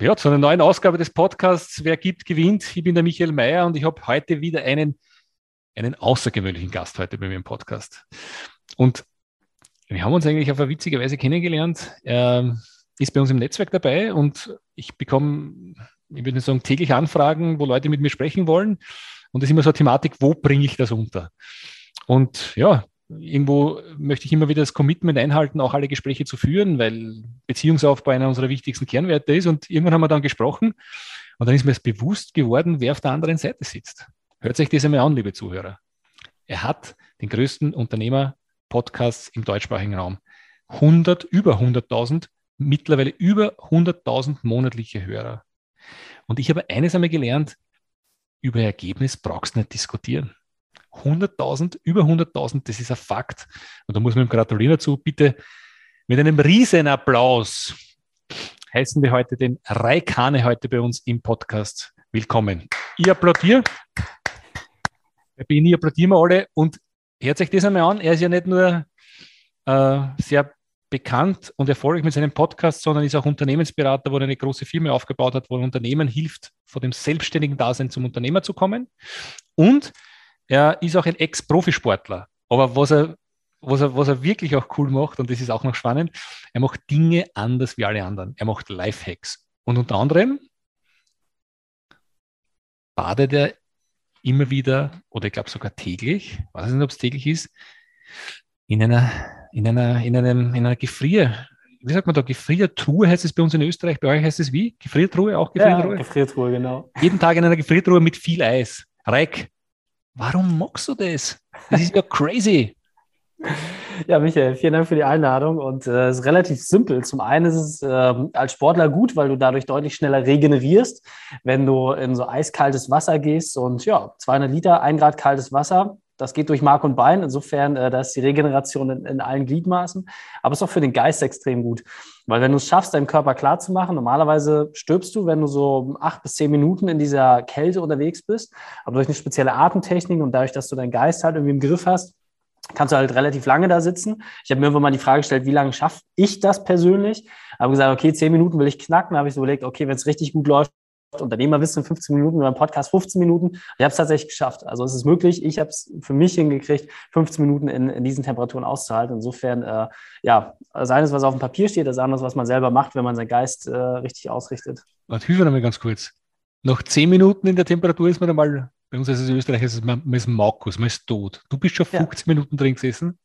ja, zu einer neuen Ausgabe des Podcasts Wer gibt, gewinnt. Ich bin der Michael Mayer und ich habe heute wieder einen, einen außergewöhnlichen Gast heute bei mir im Podcast. Und wir haben uns eigentlich auf eine witzige Weise kennengelernt. Er ist bei uns im Netzwerk dabei und ich bekomme, ich würde sagen, täglich Anfragen, wo Leute mit mir sprechen wollen. Und das ist immer so eine Thematik, wo bringe ich das unter? Und ja, irgendwo möchte ich immer wieder das Commitment einhalten, auch alle Gespräche zu führen, weil Beziehungsaufbau einer unserer wichtigsten Kernwerte ist. Und irgendwann haben wir dann gesprochen und dann ist mir es bewusst geworden, wer auf der anderen Seite sitzt. Hört sich das einmal an, liebe Zuhörer. Er hat den größten Unternehmer-Podcast im deutschsprachigen Raum. 100, über 100.000, mittlerweile über 100.000 monatliche Hörer. Und ich habe eines einmal gelernt, über Ergebnis brauchst du nicht diskutieren. 100.000, über 100.000, das ist ein Fakt. Und da muss man ihm gratulieren dazu. Bitte mit einem riesen Applaus heißen wir heute den Raikane heute bei uns im Podcast willkommen. Ich applaudiere. Ich bin, ich applaudieren wir alle und hört sich das einmal an. Er ist ja nicht nur äh, sehr bekannt und erfolgreich mit seinem Podcast, sondern ist auch Unternehmensberater, wo er eine große Firma aufgebaut hat, wo ein Unternehmen hilft, von dem selbstständigen Dasein zum Unternehmer zu kommen. Und er ist auch ein Ex-Profisportler. Aber was er, was, er, was er wirklich auch cool macht, und das ist auch noch spannend, er macht Dinge anders wie alle anderen. Er macht Lifehacks. Und unter anderem badet er immer wieder, oder ich glaube sogar täglich, weiß nicht, ob es täglich ist, in einer, in einer, in einem, in einer Gefrier, wie sagt man da, Gefriertruhe heißt es bei uns in Österreich, bei euch heißt es wie? Gefriertruhe, auch Gefriertruhe? Ja, Gefriertruhe, genau. Jeden Tag in einer Gefriertruhe mit viel Eis. Reik, Warum magst du das? Das ist ja crazy. Ja, Michael, vielen Dank für die Einladung. Und äh, es ist relativ simpel. Zum einen ist es äh, als Sportler gut, weil du dadurch deutlich schneller regenerierst, wenn du in so eiskaltes Wasser gehst. Und ja, 200 Liter, ein Grad kaltes Wasser, das geht durch Mark und Bein. Insofern, äh, da ist die Regeneration in, in allen Gliedmaßen. Aber es ist auch für den Geist extrem gut. Weil wenn du es schaffst, deinen Körper klar zu machen, normalerweise stirbst du, wenn du so acht bis zehn Minuten in dieser Kälte unterwegs bist. Aber durch eine spezielle Atemtechnik und dadurch, dass du deinen Geist halt irgendwie im Griff hast, kannst du halt relativ lange da sitzen. Ich habe mir irgendwann mal die Frage gestellt, wie lange schaffe ich das persönlich? Habe gesagt, okay, zehn Minuten will ich knacken. Da habe ich so überlegt, okay, wenn es richtig gut läuft, Unternehmerwissen 15 Minuten, beim Podcast 15 Minuten. Ich habe es tatsächlich geschafft. Also es ist möglich. Ich habe es für mich hingekriegt, 15 Minuten in, in diesen Temperaturen auszuhalten. Insofern, äh, ja, das eine ist, was auf dem Papier steht, das andere ist, was man selber macht, wenn man seinen Geist äh, richtig ausrichtet. Warte, hilf mir nochmal ganz kurz. Nach 10 Minuten in der Temperatur ist man einmal, bei uns ist es in Österreich, ist es, man, man ist Markus, man ist tot. Du bist schon 15 ja. Minuten drin gesessen.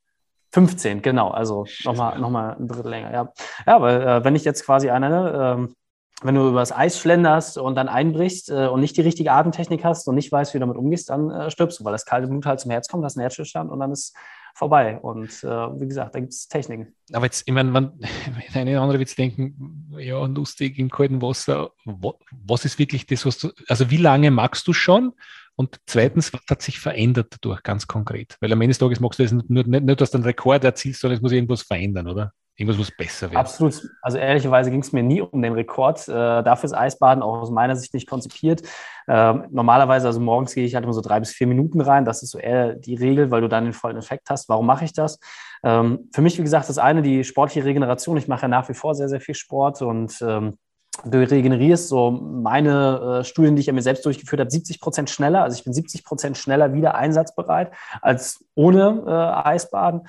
15, genau, also nochmal noch mal ein Drittel länger, ja. Ja, aber äh, wenn ich jetzt quasi eine, äh, wenn du übers Eis schlenderst und dann einbrichst äh, und nicht die richtige Atemtechnik hast und nicht weißt, wie du damit umgehst, dann äh, stirbst du, weil das kalte Blut halt zum Herz kommt, hast einen Herzstillstand und dann ist vorbei. Und äh, wie gesagt, da gibt es Techniken. Aber jetzt, ich meine, man, eine andere wird denken, ja, lustig im kalten Wasser, was ist wirklich das, was du, also wie lange magst du schon? Und zweitens, was hat sich verändert dadurch ganz konkret? Weil am Ende des Tages magst du das nur, nicht, nicht, dass du einen Rekord erzielst, sondern es muss irgendwas verändern, oder? Irgendwas muss besser werden. Absolut. Also ehrlicherweise ging es mir nie um den Rekord. Äh, dafür ist Eisbaden auch aus meiner Sicht nicht konzipiert. Äh, normalerweise, also morgens gehe ich halt immer so drei bis vier Minuten rein. Das ist so eher die Regel, weil du dann den vollen Effekt hast. Warum mache ich das? Ähm, für mich, wie gesagt, das eine die sportliche Regeneration. Ich mache ja nach wie vor sehr, sehr viel Sport und ähm, du regenerierst so meine äh, Studien, die ich an mir selbst durchgeführt habe, 70 Prozent schneller. Also ich bin 70 Prozent schneller wieder einsatzbereit als ohne äh, Eisbaden.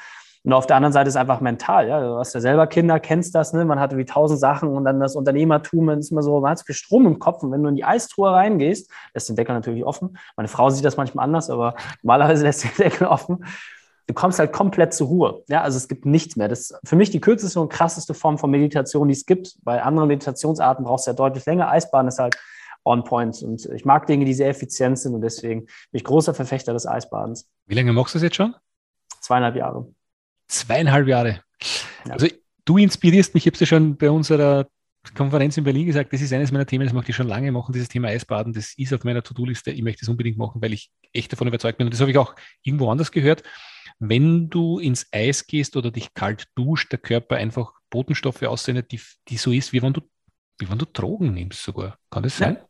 Und auf der anderen Seite ist einfach mental. Ja? Du hast ja selber Kinder, kennst das, ne? Man hat wie tausend Sachen und dann das Unternehmertum, man ist immer so, man hat so viel Strom im Kopf. Und wenn du in die Eistruhe reingehst, lässt den Deckel natürlich offen. Meine Frau sieht das manchmal anders, aber normalerweise lässt den Deckel offen. Du kommst halt komplett zur Ruhe. Ja, also es gibt nichts mehr. Das ist für mich die kürzeste und krasseste Form von Meditation, die es gibt. Bei anderen Meditationsarten brauchst du ja deutlich länger. Eisbahn ist halt on point. Und ich mag Dinge, die sehr effizient sind und deswegen bin ich großer Verfechter des Eisbadens. Wie lange machst du das jetzt schon? Zweieinhalb Jahre. Zweieinhalb Jahre. Ja. Also du inspirierst mich, ich habe es ja schon bei unserer Konferenz in Berlin gesagt, das ist eines meiner Themen, das möchte ich schon lange machen, dieses Thema Eisbaden, das ist auf meiner To-Do-Liste, ich möchte das unbedingt machen, weil ich echt davon überzeugt bin. Und das habe ich auch irgendwo anders gehört. Wenn du ins Eis gehst oder dich kalt duscht, der Körper einfach Botenstoffe aussendet, die, die so ist, wie wenn du, wie wenn du Drogen nimmst sogar. Kann das sein? Ja.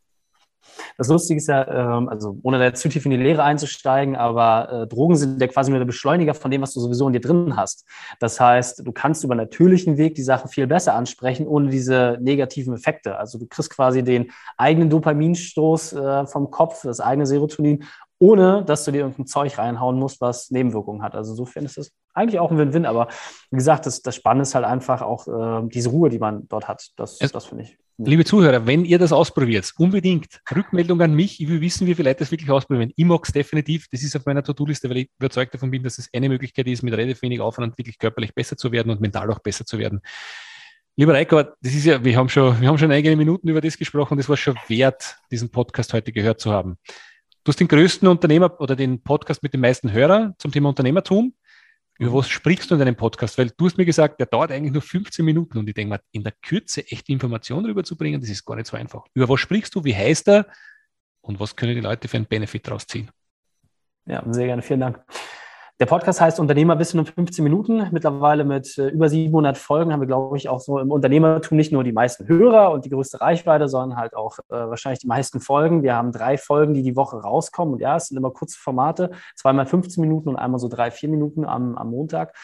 Das Lustige ist ja, ähm, also ohne da zu tief in die Lehre einzusteigen, aber äh, Drogen sind ja quasi nur der Beschleuniger von dem, was du sowieso in dir drin hast. Das heißt, du kannst über natürlichen Weg die Sachen viel besser ansprechen, ohne diese negativen Effekte. Also du kriegst quasi den eigenen Dopaminstoß äh, vom Kopf, das eigene Serotonin, ohne dass du dir irgendein Zeug reinhauen musst, was Nebenwirkungen hat. Also insofern ist es eigentlich auch ein Win-Win, aber wie gesagt, das, das Spannende ist halt einfach auch äh, diese Ruhe, die man dort hat. Das, das finde ich. Liebe Zuhörer, wenn ihr das ausprobiert, unbedingt Rückmeldung an mich. Ich will wissen, wie viele Leute das wirklich ausprobieren. Ich mag es definitiv. Das ist auf meiner To-Do-Liste, weil ich überzeugt davon bin, dass es eine Möglichkeit ist, mit relativ wenig Aufwand wirklich körperlich besser zu werden und mental auch besser zu werden. Lieber Reiko, das ist ja, wir haben schon, wir haben schon einige Minuten über das gesprochen. Das war schon wert, diesen Podcast heute gehört zu haben. Du hast den größten Unternehmer oder den Podcast mit den meisten Hörern zum Thema Unternehmertum. Über was sprichst du in deinem Podcast? Weil du hast mir gesagt, der dauert eigentlich nur 15 Minuten und ich denke mal, in der Kürze echte Informationen rüberzubringen, das ist gar nicht so einfach. Über was sprichst du? Wie heißt er? Und was können die Leute für einen Benefit daraus ziehen? Ja, sehr gerne. Vielen Dank. Der Podcast heißt Unternehmerwissen in 15 Minuten. Mittlerweile mit äh, über 700 Folgen haben wir, glaube ich, auch so im Unternehmertum nicht nur die meisten Hörer und die größte Reichweite, sondern halt auch äh, wahrscheinlich die meisten Folgen. Wir haben drei Folgen, die die Woche rauskommen. Und ja, es sind immer kurze Formate, zweimal 15 Minuten und einmal so drei, vier Minuten am, am Montag.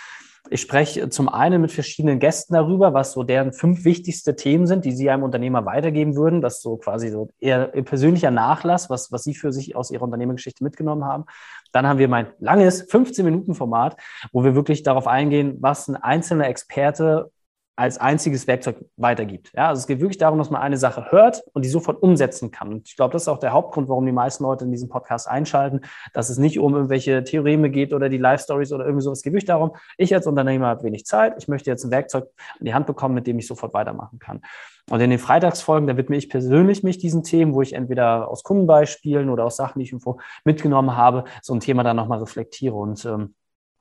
Ich spreche zum einen mit verschiedenen Gästen darüber, was so deren fünf wichtigste Themen sind, die sie einem Unternehmer weitergeben würden. Das ist so quasi so eher persönlicher Nachlass, was, was sie für sich aus ihrer Unternehmergeschichte mitgenommen haben. Dann haben wir mein langes 15-Minuten-Format, wo wir wirklich darauf eingehen, was ein einzelner Experte als einziges Werkzeug weitergibt. Ja, also es geht wirklich darum, dass man eine Sache hört und die sofort umsetzen kann. Und ich glaube, das ist auch der Hauptgrund, warum die meisten Leute in diesem Podcast einschalten, dass es nicht um irgendwelche Theoreme geht oder die Live-Stories oder irgendwie sowas. Es geht wirklich darum, ich als Unternehmer habe wenig Zeit, ich möchte jetzt ein Werkzeug in die Hand bekommen, mit dem ich sofort weitermachen kann. Und in den Freitagsfolgen, da widme ich persönlich mich diesen Themen, wo ich entweder aus Kundenbeispielen oder aus Sachen, die ich irgendwo mitgenommen habe, so ein Thema dann nochmal reflektiere. Und ähm,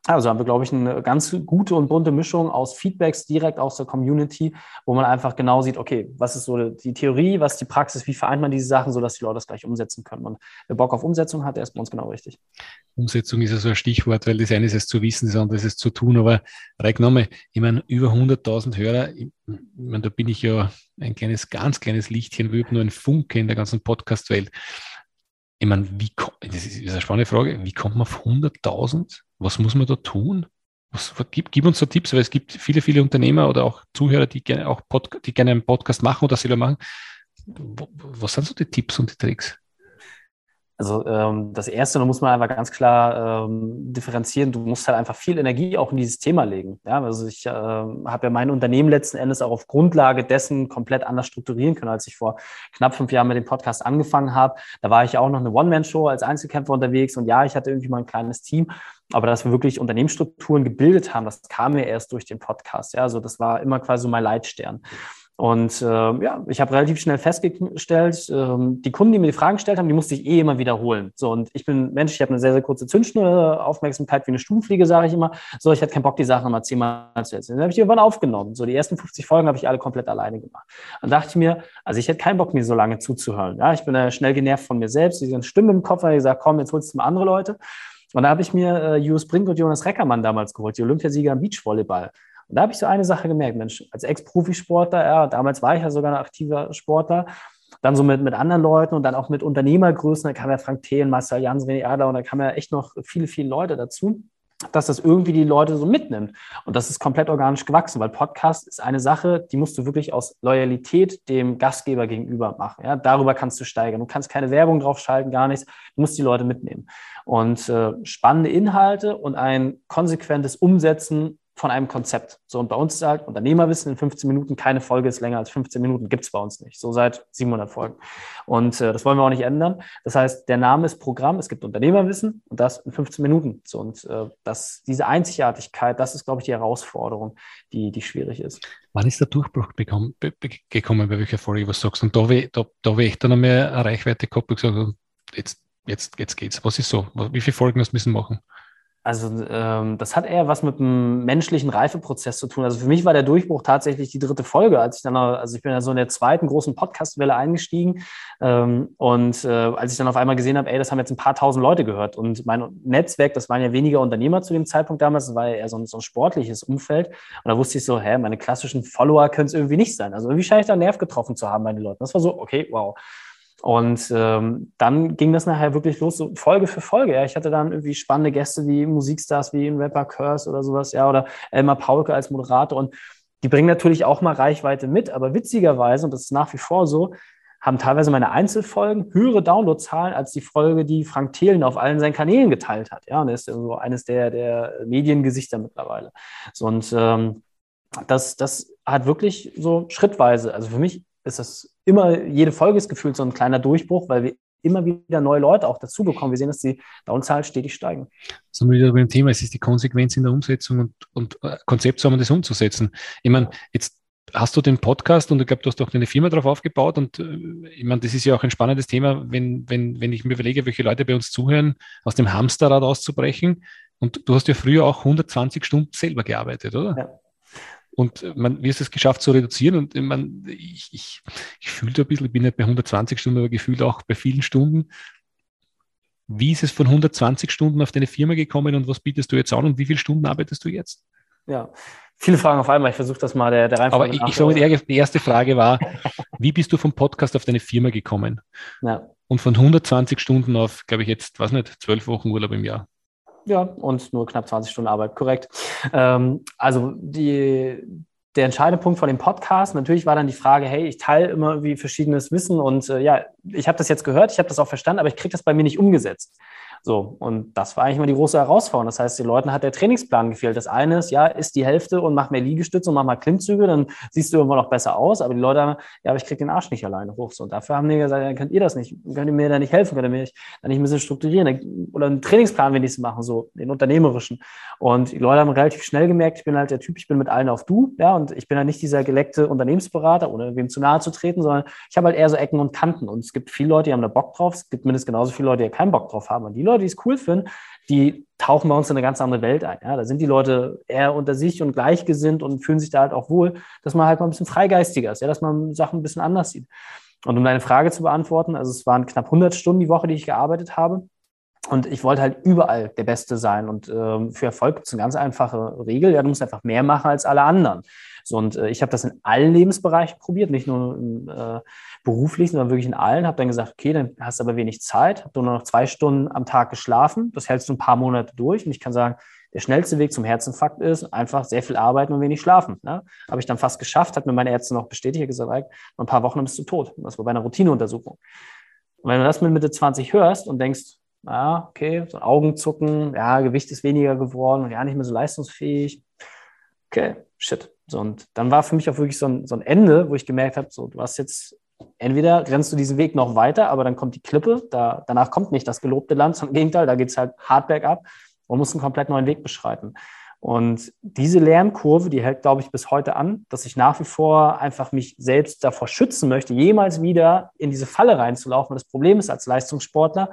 also haben wir, glaube ich, eine ganz gute und bunte Mischung aus Feedbacks direkt aus der Community, wo man einfach genau sieht, okay, was ist so die Theorie, was ist die Praxis, wie vereint man diese Sachen, sodass die Leute das gleich umsetzen können. Und wer Bock auf Umsetzung hat, der ist bei uns genau richtig. Umsetzung ist ja so ein Stichwort, weil das eine ist es zu wissen, das andere ist es zu tun. Aber Reik nochmal, ich meine, über 100.000 Hörer, ich meine, da bin ich ja ein kleines, ganz kleines Lichtchen, nur ein Funke in der ganzen Podcast-Welt. Ich meine, wie, das ist eine spannende Frage, wie kommt man auf 100.000? Was muss man da tun? Was, gib, gib, uns so Tipps, weil es gibt viele, viele Unternehmer oder auch Zuhörer, die gerne auch Pod, die gerne einen Podcast machen oder selber machen. Was sind so die Tipps und die Tricks? Also ähm, das Erste, da muss man einfach ganz klar ähm, differenzieren. Du musst halt einfach viel Energie auch in dieses Thema legen. Ja, also ich äh, habe ja mein Unternehmen letzten Endes auch auf Grundlage dessen komplett anders strukturieren können, als ich vor knapp fünf Jahren mit dem Podcast angefangen habe. Da war ich auch noch eine One-Man-Show als Einzelkämpfer unterwegs und ja, ich hatte irgendwie mal ein kleines Team. Aber dass wir wirklich Unternehmensstrukturen gebildet haben, das kam mir erst durch den Podcast. Ja, also das war immer quasi so mein Leitstern. Und äh, ja, ich habe relativ schnell festgestellt, ähm, die Kunden, die mir die Fragen gestellt haben, die musste ich eh immer wiederholen. So, und ich bin Mensch, ich habe eine sehr, sehr kurze Zündschnur, Aufmerksamkeit wie eine Stubenfliege, sage ich immer. So, ich hatte keinen Bock, die Sachen nochmal zehnmal zu erzählen. Dann habe ich die irgendwann aufgenommen. So, die ersten 50 Folgen habe ich alle komplett alleine gemacht. Dann dachte ich mir, also ich hätte keinen Bock, mir so lange zuzuhören. Ja, ich bin ja schnell genervt von mir selbst. Diese Stimme im Kopf habe gesagt, komm, jetzt holst du mal andere Leute. Und da habe ich mir äh, Julius Brink und Jonas Reckermann damals geholt, die Olympiasieger im Beachvolleyball. Und da habe ich so eine Sache gemerkt, Mensch, als Ex-Profisportler, ja, damals war ich ja sogar ein aktiver Sportler, dann so mit, mit anderen Leuten und dann auch mit Unternehmergrößen, da kam ja Frank Thelen, Marcel Jans, René Adler und da kamen ja echt noch viele, viele Leute dazu dass das irgendwie die Leute so mitnimmt. Und das ist komplett organisch gewachsen, weil Podcast ist eine Sache, die musst du wirklich aus Loyalität dem Gastgeber gegenüber machen. Ja, darüber kannst du steigern. Du kannst keine Werbung drauf schalten, gar nichts. Du musst die Leute mitnehmen. Und äh, spannende Inhalte und ein konsequentes Umsetzen von einem Konzept. So, und bei uns ist halt Unternehmerwissen in 15 Minuten, keine Folge ist länger als 15 Minuten, gibt es bei uns nicht. So seit 700 Folgen. Und äh, das wollen wir auch nicht ändern. Das heißt, der Name ist Programm, es gibt Unternehmerwissen und das in 15 Minuten. So, und äh, das, diese Einzigartigkeit, das ist, glaube ich, die Herausforderung, die, die schwierig ist. Wann ist der Durchbruch bekommen, be, gekommen, bei welcher Folge was sagst? Und da da, da ich dann noch mehr Reichweite gehabt und gesagt, jetzt, jetzt, jetzt geht's. Was ist so? Wie viele Folgen du müssen machen? Also ähm, das hat eher was mit dem menschlichen Reifeprozess zu tun. Also für mich war der Durchbruch tatsächlich die dritte Folge, als ich dann, also ich bin ja so in der zweiten großen Podcastwelle eingestiegen ähm, und äh, als ich dann auf einmal gesehen habe, ey, das haben jetzt ein paar tausend Leute gehört und mein Netzwerk, das waren ja weniger Unternehmer zu dem Zeitpunkt damals, das war ja eher so ein, so ein sportliches Umfeld und da wusste ich so, hä, meine klassischen Follower können es irgendwie nicht sein. Also irgendwie scheine ich da einen Nerv getroffen zu haben bei den Leuten. Das war so, okay, wow. Und ähm, dann ging das nachher wirklich los, so Folge für Folge. Ja. Ich hatte dann irgendwie spannende Gäste wie Musikstars wie ein Rapper Curse oder sowas, ja, oder Elmar Paulke als Moderator. Und die bringen natürlich auch mal Reichweite mit, aber witzigerweise, und das ist nach wie vor so, haben teilweise meine Einzelfolgen höhere Downloadzahlen als die Folge, die Frank Thelen auf allen seinen Kanälen geteilt hat. Ja, und er ist so eines der, der Mediengesichter mittlerweile. So, und ähm, das, das hat wirklich so schrittweise, also für mich ist das immer, jede Folge ist gefühlt so ein kleiner Durchbruch, weil wir immer wieder neue Leute auch dazu bekommen. Wir sehen, dass die Downzahlen stetig steigen. So wieder beim Thema, es ist die Konsequenz in der Umsetzung und, und äh, Konzept zu haben, das umzusetzen. Ich meine, jetzt hast du den Podcast und ich glaube, du hast auch eine Firma darauf aufgebaut und äh, ich meine, das ist ja auch ein spannendes Thema, wenn, wenn, wenn ich mir überlege, welche Leute bei uns zuhören, aus dem Hamsterrad auszubrechen. Und du hast ja früher auch 120 Stunden selber gearbeitet, oder? Ja. Und äh, man, wie ist es geschafft zu reduzieren? Und man, ich, ich, ich fühle ein bisschen, ich bin nicht bei 120 Stunden, aber gefühlt auch bei vielen Stunden. Wie ist es von 120 Stunden auf deine Firma gekommen und was bietest du jetzt an und wie viele Stunden arbeitest du jetzt? Ja, viele Fragen auf einmal. Ich versuche das mal der, der Reihenfolge Aber ich, ich sage, die erste Frage war, wie bist du vom Podcast auf deine Firma gekommen? Ja. Und von 120 Stunden auf, glaube ich, jetzt, was nicht, zwölf Wochen Urlaub im Jahr. Ja, und nur knapp 20 Stunden Arbeit, korrekt. Ähm, also die, der entscheidende Punkt von dem Podcast, natürlich war dann die Frage, hey, ich teile immer irgendwie verschiedenes Wissen und äh, ja, ich habe das jetzt gehört, ich habe das auch verstanden, aber ich kriege das bei mir nicht umgesetzt. So, und das war eigentlich mal die große Herausforderung. Das heißt, den Leuten hat der Trainingsplan gefehlt. Das eine ist, ja, ist die Hälfte und mach mehr Liegestütze und mach mal Klimmzüge, dann siehst du irgendwann noch besser aus. Aber die Leute haben, ja, aber ich krieg den Arsch nicht alleine hoch. So, und dafür haben die gesagt, ja, könnt ihr das nicht? Könnt ihr mir da nicht helfen? Könnt ihr mir da nicht ein bisschen strukturieren? Oder einen Trainingsplan wenigstens machen, so den unternehmerischen. Und die Leute haben relativ schnell gemerkt, ich bin halt der Typ, ich bin mit allen auf du, ja, und ich bin halt nicht dieser geleckte Unternehmensberater, ohne wem zu nahe zu treten, sondern ich habe halt eher so Ecken und Kanten. Und es gibt viele Leute, die haben da Bock drauf. Es gibt mindestens genauso viele Leute, die keinen Bock drauf haben. Und die Leute, die es cool finden, die tauchen bei uns in eine ganz andere Welt ein. Ja, da sind die Leute eher unter sich und gleichgesinnt und fühlen sich da halt auch wohl, dass man halt mal ein bisschen freigeistiger ist, ja, dass man Sachen ein bisschen anders sieht. Und um deine Frage zu beantworten, also es waren knapp 100 Stunden die Woche, die ich gearbeitet habe. Und ich wollte halt überall der Beste sein. Und ähm, für Erfolg gibt es eine ganz einfache Regel. Ja, du musst einfach mehr machen als alle anderen. Und äh, ich habe das in allen Lebensbereichen probiert, nicht nur im äh, beruflichen, sondern wirklich in allen. Habe dann gesagt, okay, dann hast du aber wenig Zeit, habe nur noch zwei Stunden am Tag geschlafen. Das hältst du ein paar Monate durch. Und ich kann sagen, der schnellste Weg zum Herzinfarkt ist einfach sehr viel arbeiten und wenig schlafen. Ne? Habe ich dann fast geschafft, hat mir meine Ärzte noch bestätigt, gesagt, noch ein paar Wochen bist du tot. Das war bei einer Routineuntersuchung. Und wenn du das mit Mitte 20 hörst und denkst, ja, okay, so Augenzucken, ja, Gewicht ist weniger geworden und ja, nicht mehr so leistungsfähig. Okay, shit. So, und dann war für mich auch wirklich so ein, so ein Ende, wo ich gemerkt habe, so, du hast jetzt, entweder rennst du diesen Weg noch weiter, aber dann kommt die Klippe, da, danach kommt nicht das gelobte Land, sondern im Gegenteil, da geht es halt hart bergab und musst einen komplett neuen Weg beschreiten. Und diese Lernkurve, die hält, glaube ich, bis heute an, dass ich nach wie vor einfach mich selbst davor schützen möchte, jemals wieder in diese Falle reinzulaufen. das Problem ist als Leistungssportler,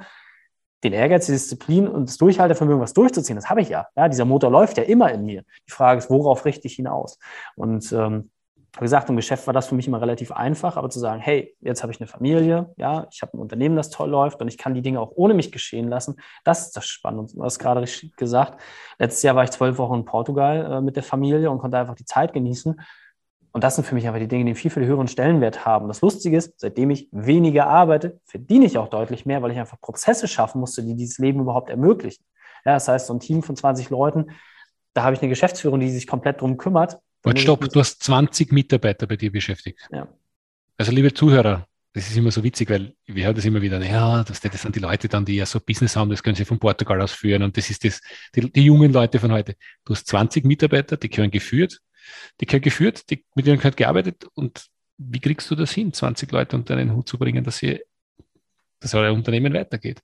den Ehrgeiz, die Disziplin und das Durchhaltevermögen, was durchzuziehen, das habe ich ja. ja. Dieser Motor läuft ja immer in mir. Die Frage ist, worauf richte ich ihn aus? Und ähm, wie gesagt, im Geschäft war das für mich immer relativ einfach, aber zu sagen, hey, jetzt habe ich eine Familie, ja, ich habe ein Unternehmen, das toll läuft und ich kann die Dinge auch ohne mich geschehen lassen, das ist das Spannende. Du hast gerade richtig gesagt, letztes Jahr war ich zwölf Wochen in Portugal äh, mit der Familie und konnte einfach die Zeit genießen. Und das sind für mich aber die Dinge, die viel, viel höheren Stellenwert haben. Das Lustige ist, seitdem ich weniger arbeite, verdiene ich auch deutlich mehr, weil ich einfach Prozesse schaffen musste, die dieses Leben überhaupt ermöglichen. Ja, das heißt, so ein Team von 20 Leuten, da habe ich eine Geschäftsführung, die sich komplett drum kümmert. Und stopp, du hast 20 Mitarbeiter bei dir beschäftigt. Ja. Also, liebe Zuhörer, das ist immer so witzig, weil wir hören das immer wieder, ja, das, das sind die Leute dann, die ja so Business haben, das können sie von Portugal aus führen und das ist das, die, die jungen Leute von heute. Du hast 20 Mitarbeiter, die gehören geführt, die gehören geführt, die, mit denen gehört gearbeitet und wie kriegst du das hin, 20 Leute unter einen Hut zu bringen, dass, sie, dass euer Unternehmen weitergeht?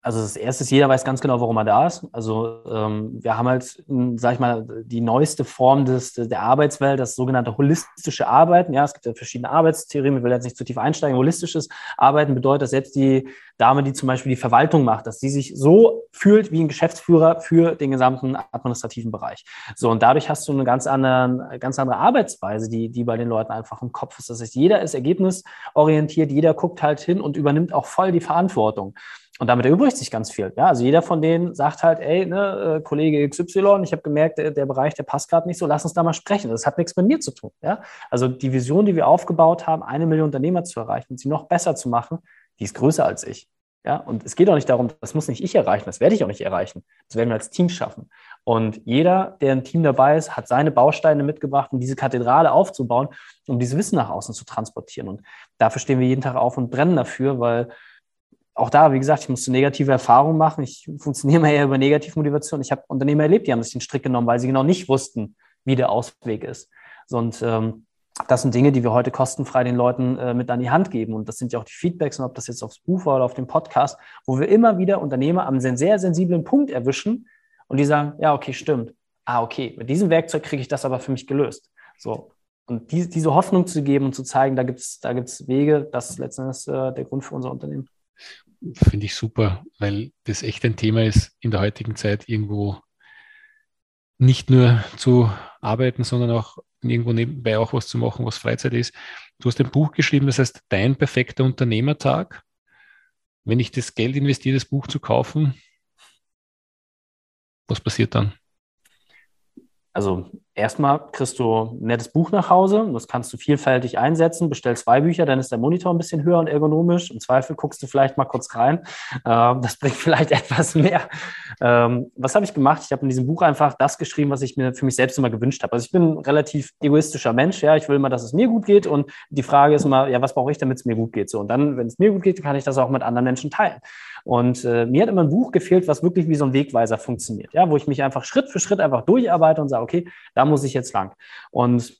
Also das erste ist, jeder weiß ganz genau, warum er da ist. Also ähm, wir haben halt, sag ich mal, die neueste Form des, der Arbeitswelt, das sogenannte holistische Arbeiten. Ja, es gibt ja verschiedene Arbeitstheorien, wir will jetzt nicht zu tief einsteigen. Holistisches Arbeiten bedeutet, dass selbst die Dame, die zum Beispiel die Verwaltung macht, dass sie sich so fühlt wie ein Geschäftsführer für den gesamten administrativen Bereich. So, und dadurch hast du eine ganz andere, ganz andere Arbeitsweise, die, die bei den Leuten einfach im Kopf ist. Das heißt, jeder ist ergebnisorientiert, jeder guckt halt hin und übernimmt auch voll die Verantwortung. Und damit erübrigt sich ganz viel. Ja? Also jeder von denen sagt halt, ey, ne, äh, Kollege XY, ich habe gemerkt, der, der, Bereich, der passt gerade nicht so, lass uns da mal sprechen. Das hat nichts mit mir zu tun. Ja? Also die Vision, die wir aufgebaut haben, eine Million Unternehmer zu erreichen und sie noch besser zu machen, die ist größer als ich. Ja? Und es geht auch nicht darum, das muss nicht ich erreichen, das werde ich auch nicht erreichen. Das werden wir als Team schaffen. Und jeder, der im Team dabei ist, hat seine Bausteine mitgebracht, um diese Kathedrale aufzubauen, um dieses Wissen nach außen zu transportieren. Und dafür stehen wir jeden Tag auf und brennen dafür, weil auch da, wie gesagt, ich musste negative Erfahrungen machen. Ich funktioniere mal eher über Negativmotivation. Ich habe Unternehmer erlebt, die haben sich den Strick genommen, weil sie genau nicht wussten, wie der Ausweg ist. Und ähm, das sind Dinge, die wir heute kostenfrei den Leuten äh, mit an die Hand geben. Und das sind ja auch die Feedbacks, und ob das jetzt aufs Buch war oder auf dem Podcast, wo wir immer wieder Unternehmer am sehr sensiblen Punkt erwischen und die sagen, ja, okay, stimmt. Ah, okay, mit diesem Werkzeug kriege ich das aber für mich gelöst. So. Und die, diese Hoffnung zu geben und zu zeigen, da gibt es da gibt's Wege, das ist letztendlich äh, der Grund für unser Unternehmen finde ich super, weil das echt ein Thema ist in der heutigen Zeit, irgendwo nicht nur zu arbeiten, sondern auch irgendwo nebenbei auch was zu machen, was Freizeit ist. Du hast ein Buch geschrieben, das heißt Dein perfekter Unternehmertag. Wenn ich das Geld investiere, das Buch zu kaufen, was passiert dann? Also erstmal kriegst du ein nettes Buch nach Hause, das kannst du vielfältig einsetzen, bestell zwei Bücher, dann ist der Monitor ein bisschen höher und ergonomisch. Im Zweifel guckst du vielleicht mal kurz rein. Ähm, das bringt vielleicht etwas mehr. Ähm, was habe ich gemacht? Ich habe in diesem Buch einfach das geschrieben, was ich mir für mich selbst immer gewünscht habe. Also ich bin ein relativ egoistischer Mensch, ja, ich will immer, dass es mir gut geht und die Frage ist immer, ja, was brauche ich, damit es mir gut geht? So und dann, wenn es mir gut geht, kann ich das auch mit anderen Menschen teilen. Und äh, mir hat immer ein Buch gefehlt, was wirklich wie so ein Wegweiser funktioniert, ja, wo ich mich einfach Schritt für Schritt einfach durcharbeite und sage, okay, da muss ich jetzt lang. Und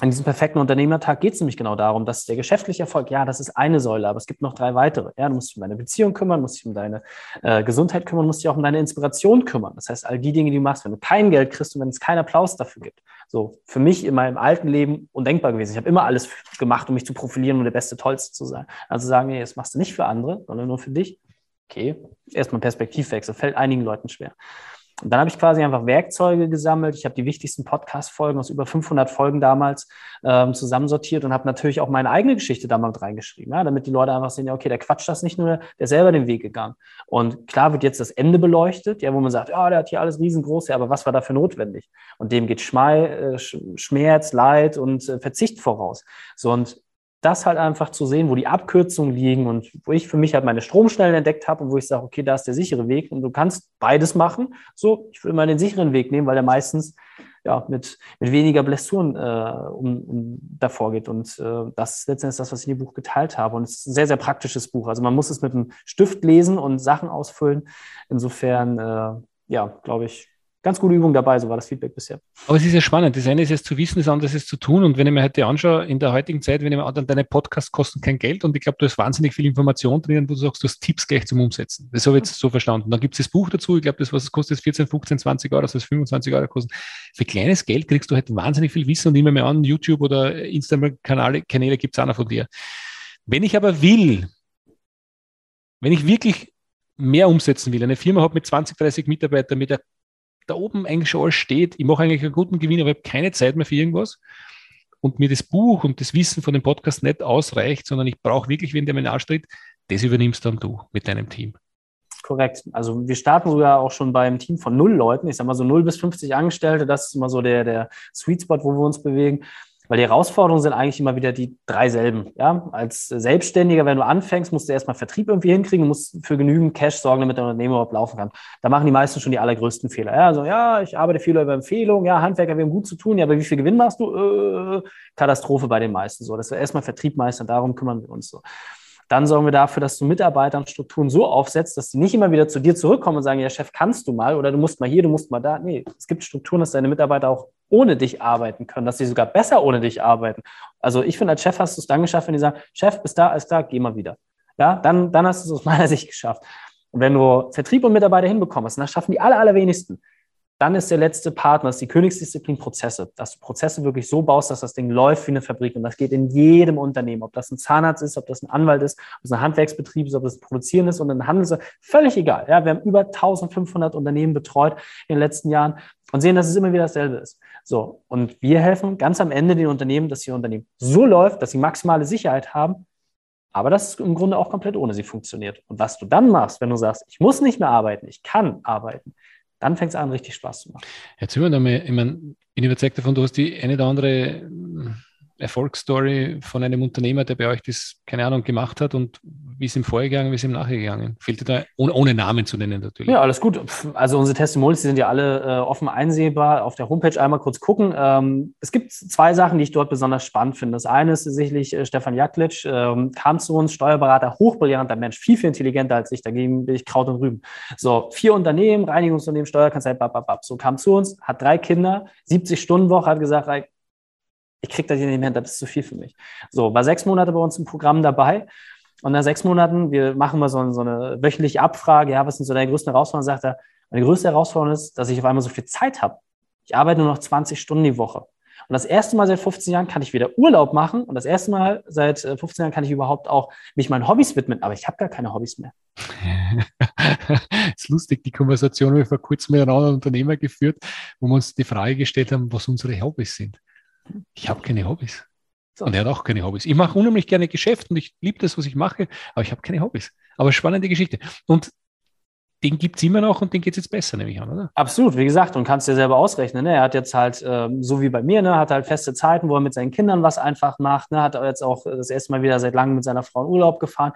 an diesem perfekten Unternehmertag geht es nämlich genau darum, dass der geschäftliche Erfolg, ja, das ist eine Säule, aber es gibt noch drei weitere. Ja, du musst dich um deine Beziehung kümmern, musst dich um deine äh, Gesundheit kümmern, musst dich auch um deine Inspiration kümmern. Das heißt, all die Dinge, die du machst, wenn du kein Geld kriegst und wenn es keinen Applaus dafür gibt. So, für mich in meinem alten Leben undenkbar gewesen. Ich habe immer alles gemacht, um mich zu profilieren und der beste, tollste zu sein. Also sagen, nee, das machst du nicht für andere, sondern nur für dich. Okay, erstmal Perspektivwechsel, fällt einigen Leuten schwer. Und dann habe ich quasi einfach Werkzeuge gesammelt. Ich habe die wichtigsten Podcast-Folgen aus über 500 Folgen damals ähm, zusammensortiert und habe natürlich auch meine eigene Geschichte damals reingeschrieben, ja, damit die Leute einfach sehen, ja, okay, der quatscht das nicht nur, der ist selber den Weg gegangen. Und klar wird jetzt das Ende beleuchtet, ja, wo man sagt, ja, der hat hier alles riesengroß, ja, aber was war dafür notwendig? Und dem geht Schmei, äh, Schmerz, Leid und äh, Verzicht voraus. So, und das halt einfach zu sehen, wo die Abkürzungen liegen und wo ich für mich halt meine Stromstellen entdeckt habe und wo ich sage, okay, da ist der sichere Weg und du kannst beides machen. So, ich will mal den sicheren Weg nehmen, weil der meistens ja, mit, mit weniger Blessuren äh, um, um davor geht. Und äh, das ist letztendlich das, was ich in dem Buch geteilt habe. Und es ist ein sehr, sehr praktisches Buch. Also man muss es mit einem Stift lesen und Sachen ausfüllen. Insofern, äh, ja, glaube ich, ganz gute Übung dabei, so war das Feedback bisher. Aber es ist ja spannend. Das eine ist es zu wissen, das andere ist es zu tun. Und wenn ich mir heute anschaue, in der heutigen Zeit, wenn ich mir anschaue, deine Podcasts kosten kein Geld und ich glaube, du hast wahnsinnig viel Information drin, wo du sagst, du hast Tipps gleich zum Umsetzen. Das habe ich jetzt so verstanden. Dann gibt es das Buch dazu. Ich glaube, das, was es kostet, ist 14, 15, 20 Euro, das heißt 25 Euro kosten. Für kleines Geld kriegst du halt wahnsinnig viel Wissen und immer mehr an YouTube oder Instagram-Kanäle Kanäle gibt es noch von dir. Wenn ich aber will, wenn ich wirklich mehr umsetzen will, eine Firma hat mit 20, 30 Mitarbeitern, mit der da oben eigentlich schon alles steht. Ich mache eigentlich einen guten Gewinn, aber ich habe keine Zeit mehr für irgendwas. Und mir das Buch und das Wissen von dem Podcast nicht ausreicht, sondern ich brauche wirklich, wenn der meinen tritt, das übernimmst dann du mit deinem Team. Korrekt. Also wir starten sogar auch schon beim Team von null Leuten. Ich sage mal so null bis 50 Angestellte. Das ist immer so der, der Sweet Spot, wo wir uns bewegen. Weil die Herausforderungen sind eigentlich immer wieder die drei selben. Ja? Als Selbstständiger, wenn du anfängst, musst du erstmal Vertrieb irgendwie hinkriegen, musst für genügend Cash sorgen, damit der Unternehmen überhaupt laufen kann. Da machen die meisten schon die allergrößten Fehler. Ja, also ja, ich arbeite viel über Empfehlungen, ja, Handwerker, wir haben gut zu tun, ja, aber wie viel Gewinn machst du? Äh, Katastrophe bei den meisten. So, dass wir erstmal Vertrieb meistern, darum kümmern wir uns so. Dann sorgen wir dafür, dass du Mitarbeitern Strukturen so aufsetzt, dass sie nicht immer wieder zu dir zurückkommen und sagen, ja, Chef, kannst du mal oder du musst mal hier, du musst mal da. Nee, es gibt Strukturen, dass deine Mitarbeiter auch ohne dich arbeiten können, dass sie sogar besser ohne dich arbeiten. Also ich finde, als Chef hast du es dann geschafft, wenn die sagen, Chef, bis da, alles klar, geh mal wieder. Ja, dann, dann hast du es aus meiner Sicht geschafft. Und wenn du Vertrieb und Mitarbeiter hinbekommst, und das schaffen die aller, allerwenigsten, dann ist der letzte Partner, das ist die Königsdisziplin Prozesse, dass du Prozesse wirklich so baust, dass das Ding läuft wie eine Fabrik. Und das geht in jedem Unternehmen, ob das ein Zahnarzt ist, ob das ein Anwalt ist, ob das ein Handwerksbetrieb ist, ob das ein Produzieren ist und ein Handel ist, völlig egal. Ja, wir haben über 1500 Unternehmen betreut in den letzten Jahren und sehen, dass es immer wieder dasselbe ist. So. Und wir helfen ganz am Ende den Unternehmen, dass ihr Unternehmen so läuft, dass sie maximale Sicherheit haben, aber das ist im Grunde auch komplett ohne sie funktioniert. Und was du dann machst, wenn du sagst, ich muss nicht mehr arbeiten, ich kann arbeiten, dann fängt es an, richtig Spaß zu machen. Da mal, ich meine, bin überzeugt davon, du hast die eine oder andere Erfolgsstory von einem Unternehmer, der bei euch das, keine Ahnung, gemacht hat und wie ist ihm vorgegangen, wie ist ihm nachgegangen? Fehlt dir da, ohne, ohne, Namen zu nennen natürlich. Ja, alles gut. Also unsere Testimonials, die sind ja alle äh, offen einsehbar. Auf der Homepage einmal kurz gucken. Ähm, es gibt zwei Sachen, die ich dort besonders spannend finde. Das eine ist sicherlich äh, Stefan Jaklic, ähm, kam zu uns, Steuerberater, hochbrillanter Mensch, viel, viel intelligenter als ich. Dagegen bin ich Kraut und Rüben. So, vier Unternehmen, Reinigungsunternehmen, Steuerkanzlei, bab, bab, bab. So kam zu uns, hat drei Kinder, 70 Stunden Woche, hat gesagt, ich kriege das hier nicht mehr, das ist zu viel für mich. So, war sechs Monate bei uns im Programm dabei. Und nach sechs Monaten, wir machen mal so, so eine wöchentliche Abfrage, ja, was sind so deine größten Herausforderungen? Sagt er, meine größte Herausforderung ist, dass ich auf einmal so viel Zeit habe. Ich arbeite nur noch 20 Stunden die Woche. Und das erste Mal seit 15 Jahren kann ich wieder Urlaub machen. Und das erste Mal seit 15 äh, Jahren kann ich überhaupt auch mich meinen Hobbys widmen. Aber ich habe gar keine Hobbys mehr. ist lustig, die Konversation habe ich vor kurzem mit einem anderen Unternehmer geführt, wo wir uns die Frage gestellt haben, was unsere Hobbys sind. Ich habe keine Hobbys. So. Und er hat auch keine Hobbys. Ich mache unheimlich gerne Geschäft und ich liebe das, was ich mache, aber ich habe keine Hobbys. Aber spannende Geschichte. Und den gibt es immer noch und den geht es jetzt besser, nehme ich an, oder? Absolut, wie gesagt, und kannst dir selber ausrechnen. Ne? Er hat jetzt halt, ähm, so wie bei mir, ne, hat halt feste Zeiten, wo er mit seinen Kindern was einfach macht. Ne? Hat jetzt auch das erste Mal wieder seit langem mit seiner Frau in Urlaub gefahren.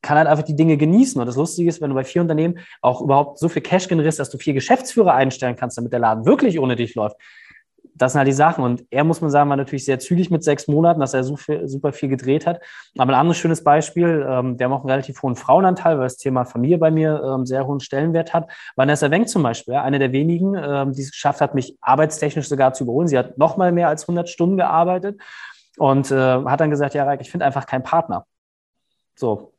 Kann halt einfach die Dinge genießen. Und das Lustige ist, wenn du bei vier Unternehmen auch überhaupt so viel Cash generierst, dass du vier Geschäftsführer einstellen kannst, damit der Laden wirklich ohne dich läuft, das sind halt die Sachen. Und er, muss man sagen, war natürlich sehr zügig mit sechs Monaten, dass er super viel gedreht hat. Aber ein anderes schönes Beispiel, ähm, der auch einen relativ hohen Frauenanteil, weil das Thema Familie bei mir ähm, sehr hohen Stellenwert hat, Vanessa Wenk zum Beispiel, eine der wenigen, ähm, die es geschafft hat, mich arbeitstechnisch sogar zu überholen. Sie hat noch mal mehr als 100 Stunden gearbeitet und äh, hat dann gesagt, ja, Reik, ich finde einfach keinen Partner. So,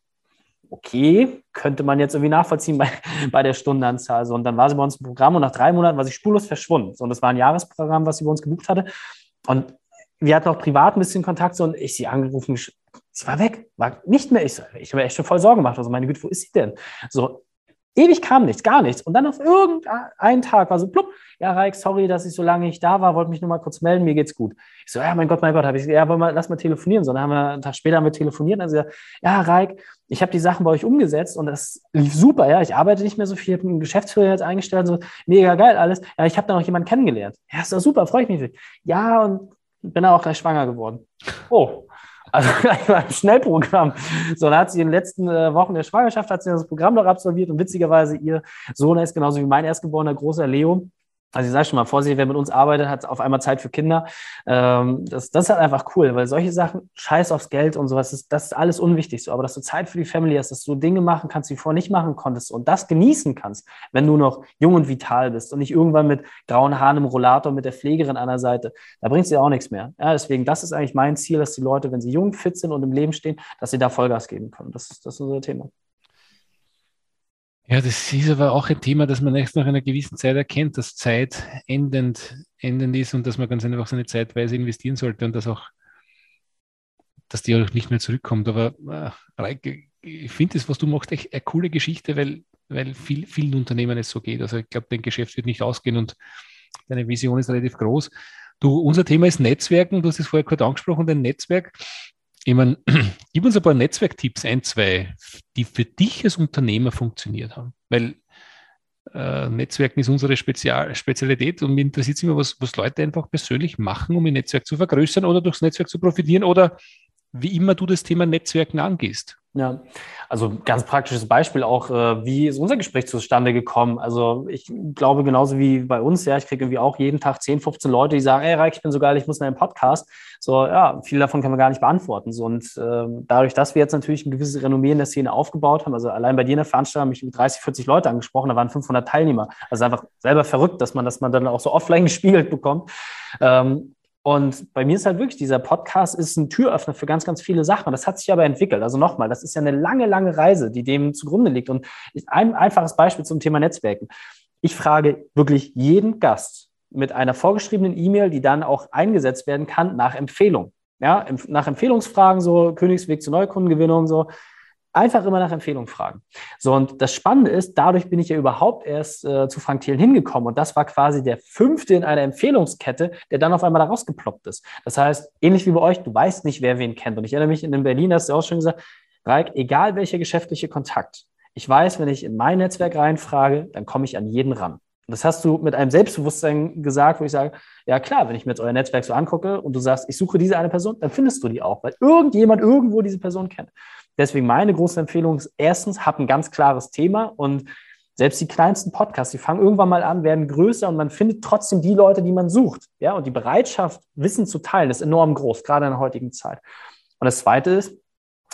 okay, könnte man jetzt irgendwie nachvollziehen bei, bei der Stundenanzahl. So, und dann war sie bei uns im Programm und nach drei Monaten war sie spurlos verschwunden. So, und das war ein Jahresprogramm, was sie bei uns gebucht hatte. Und wir hatten auch privat ein bisschen Kontakt so, und ich sie angerufen, sie war weg, war nicht mehr. Ich, ich habe mir echt schon voll Sorgen gemacht. Also meine Güte, wo ist sie denn? So, ewig kam nichts, gar nichts. Und dann auf irgendeinen Tag war so, plupp, ja, Reik, sorry, dass ich so lange nicht da war, wollte mich nur mal kurz melden, mir geht's gut. Ich so, ja, mein Gott, mein Gott, habe ich gesagt, ja, wollen wir, lass mal telefonieren. So, dann haben wir, einen Tag später haben wir telefoniert, also ja, Reik, ich habe die Sachen bei euch umgesetzt und das lief super, ja, ich arbeite nicht mehr so viel, habe einen Geschäftsführer jetzt eingestellt, so, mega geil alles. Ja, ich habe da noch jemanden kennengelernt. Ja, ist doch super, freue ich mich. Ja, und bin auch gleich schwanger geworden. Oh, also gleich mal im Schnellprogramm. So, dann hat sie in den letzten äh, Wochen der Schwangerschaft hat sie das Programm noch absolviert und witzigerweise ihr Sohn ist genauso wie mein erstgeborener großer Leo also ich sage schon mal, Vorsicht, wer mit uns arbeitet, hat auf einmal Zeit für Kinder. Ähm, das, das ist halt einfach cool, weil solche Sachen, scheiß aufs Geld und sowas, das, das ist alles unwichtig so. Aber dass du Zeit für die Family hast, dass du Dinge machen kannst, die du vorher nicht machen konntest und das genießen kannst, wenn du noch jung und vital bist und nicht irgendwann mit grauen Haaren im Rollator mit der Pflegerin an der Seite, da bringt es dir auch nichts mehr. Ja, deswegen, das ist eigentlich mein Ziel, dass die Leute, wenn sie jung, fit sind und im Leben stehen, dass sie da Vollgas geben können. Das, das ist unser Thema. Ja, das ist aber auch ein Thema, das man erst nach einer gewissen Zeit erkennt, dass Zeit endend, endend ist und dass man ganz einfach seine Zeitweise investieren sollte und dass auch, dass die auch nicht mehr zurückkommt. Aber äh, ich finde das, was du machst, echt eine coole Geschichte, weil, weil viel, vielen Unternehmen es so geht. Also ich glaube, dein Geschäft wird nicht ausgehen und deine Vision ist relativ groß. Du, unser Thema ist Netzwerken. Du hast es vorher kurz angesprochen, dein Netzwerk. Ich meine, gib uns ein paar Netzwerktipps, ein, zwei, die für dich als Unternehmer funktioniert haben. Weil äh, Netzwerken ist unsere Spezial Spezialität und mich interessiert immer, was, was Leute einfach persönlich machen, um ihr Netzwerk zu vergrößern oder durchs Netzwerk zu profitieren oder wie immer du das Thema Netzwerken angehst. Ja, also ganz praktisches Beispiel auch, äh, wie ist unser Gespräch zustande gekommen? Also ich glaube genauso wie bei uns, ja, ich kriege irgendwie auch jeden Tag 10, 15 Leute, die sagen, ey Reik, ich bin so geil, ich muss in einen Podcast. So, ja, viele davon können wir gar nicht beantworten. So, und äh, dadurch, dass wir jetzt natürlich ein gewisses Renommee in der Szene aufgebaut haben, also allein bei dir in der Veranstaltung habe ich mit 30, 40 Leute angesprochen, da waren 500 Teilnehmer. Also einfach selber verrückt, dass man, dass man dann auch so offline gespiegelt bekommt. Ähm, Und bei mir ist halt wirklich, dieser Podcast ist ein Türöffner für ganz, ganz viele Sachen. Das hat sich aber entwickelt. Also nochmal, das ist ja eine lange, lange Reise, die dem zugrunde liegt. Und ein einfaches Beispiel zum Thema Netzwerken. Ich frage wirklich jeden Gast mit einer vorgeschriebenen E-Mail, die dann auch eingesetzt werden kann, nach Empfehlung. Ja, nach Empfehlungsfragen, so Königsweg zur Neukundengewinnung, so einfach immer nach Empfehlung fragen. So, und das Spannende ist, dadurch bin ich ja überhaupt erst äh, zu Frank Thielen hingekommen. Und das war quasi der fünfte in einer Empfehlungskette, der dann auf einmal da rausgeploppt ist. Das heißt, ähnlich wie bei euch, du weißt nicht, wer wen kennt. Und ich erinnere mich, in Berlin hast du auch schon gesagt, Reik, egal welcher geschäftliche Kontakt, ich weiß, wenn ich in mein Netzwerk reinfrage, dann komme ich an jeden ran. Das hast du mit einem Selbstbewusstsein gesagt, wo ich sage, ja klar, wenn ich mir jetzt euer Netzwerk so angucke und du sagst, ich suche diese eine Person, dann findest du die auch, weil irgendjemand irgendwo diese Person kennt. Deswegen meine große Empfehlung ist, erstens, hab ein ganz klares Thema und selbst die kleinsten Podcasts, die fangen irgendwann mal an, werden größer und man findet trotzdem die Leute, die man sucht. Ja, und die Bereitschaft, Wissen zu teilen, ist enorm groß, gerade in der heutigen Zeit. Und das zweite ist,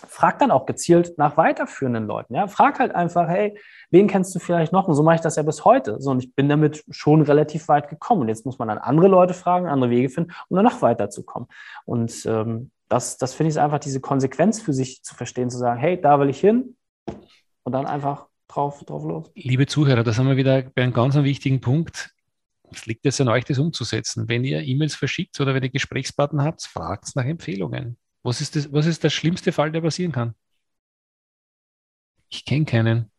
frag dann auch gezielt nach weiterführenden Leuten. Ja, frag halt einfach, hey, wen kennst du vielleicht noch? Und so mache ich das ja bis heute. So, und ich bin damit schon relativ weit gekommen. Und jetzt muss man dann andere Leute fragen, andere Wege finden, um dann noch weiterzukommen. Und ähm, das, das finde ich einfach diese Konsequenz für sich zu verstehen, zu sagen, hey, da will ich hin und dann einfach drauf, drauf los. Liebe Zuhörer, da sind wir wieder bei einem ganz wichtigen Punkt. Es liegt jetzt an euch, das umzusetzen. Wenn ihr E-Mails verschickt oder wenn ihr Gesprächspartner habt, fragt nach Empfehlungen. Was ist, das, was ist der schlimmste Fall, der passieren kann? Ich kenne keinen.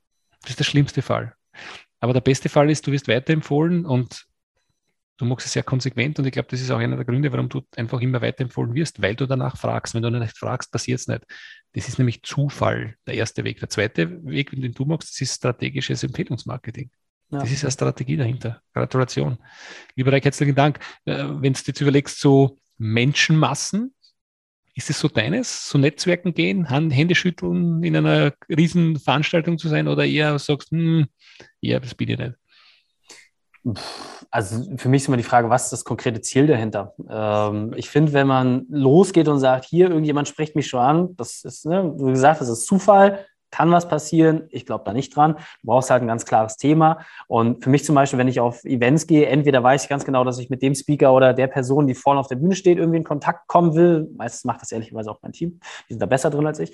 Das ist der schlimmste Fall. Aber der beste Fall ist, du wirst weiterempfohlen und du machst es sehr konsequent und ich glaube, das ist auch einer der Gründe, warum du einfach immer weiterempfohlen wirst, weil du danach fragst. Wenn du nicht fragst, passiert es nicht. Das ist nämlich Zufall, der erste Weg. Der zweite Weg, den du machst, das ist strategisches Empfehlungsmarketing. Ja. Das ist eine Strategie dahinter. Gratulation. Lieber Reich, herzlichen Dank. Äh, wenn du jetzt überlegst, so Menschenmassen, ist es so deines, so Netzwerken gehen, Hände schütteln, in einer riesen Veranstaltung zu sein oder eher sagst, hm, ja, das bin ich nicht? Also für mich ist immer die Frage, was ist das konkrete Ziel dahinter? Ähm, ich finde, wenn man losgeht und sagt, hier, irgendjemand spricht mich schon an, das ist, ne, wie gesagt, das ist Zufall, kann was passieren. Ich glaube da nicht dran. Du brauchst halt ein ganz klares Thema. Und für mich zum Beispiel, wenn ich auf Events gehe, entweder weiß ich ganz genau, dass ich mit dem Speaker oder der Person, die vorne auf der Bühne steht, irgendwie in Kontakt kommen will. Meistens macht das ehrlicherweise auch mein Team. Die sind da besser drin als ich.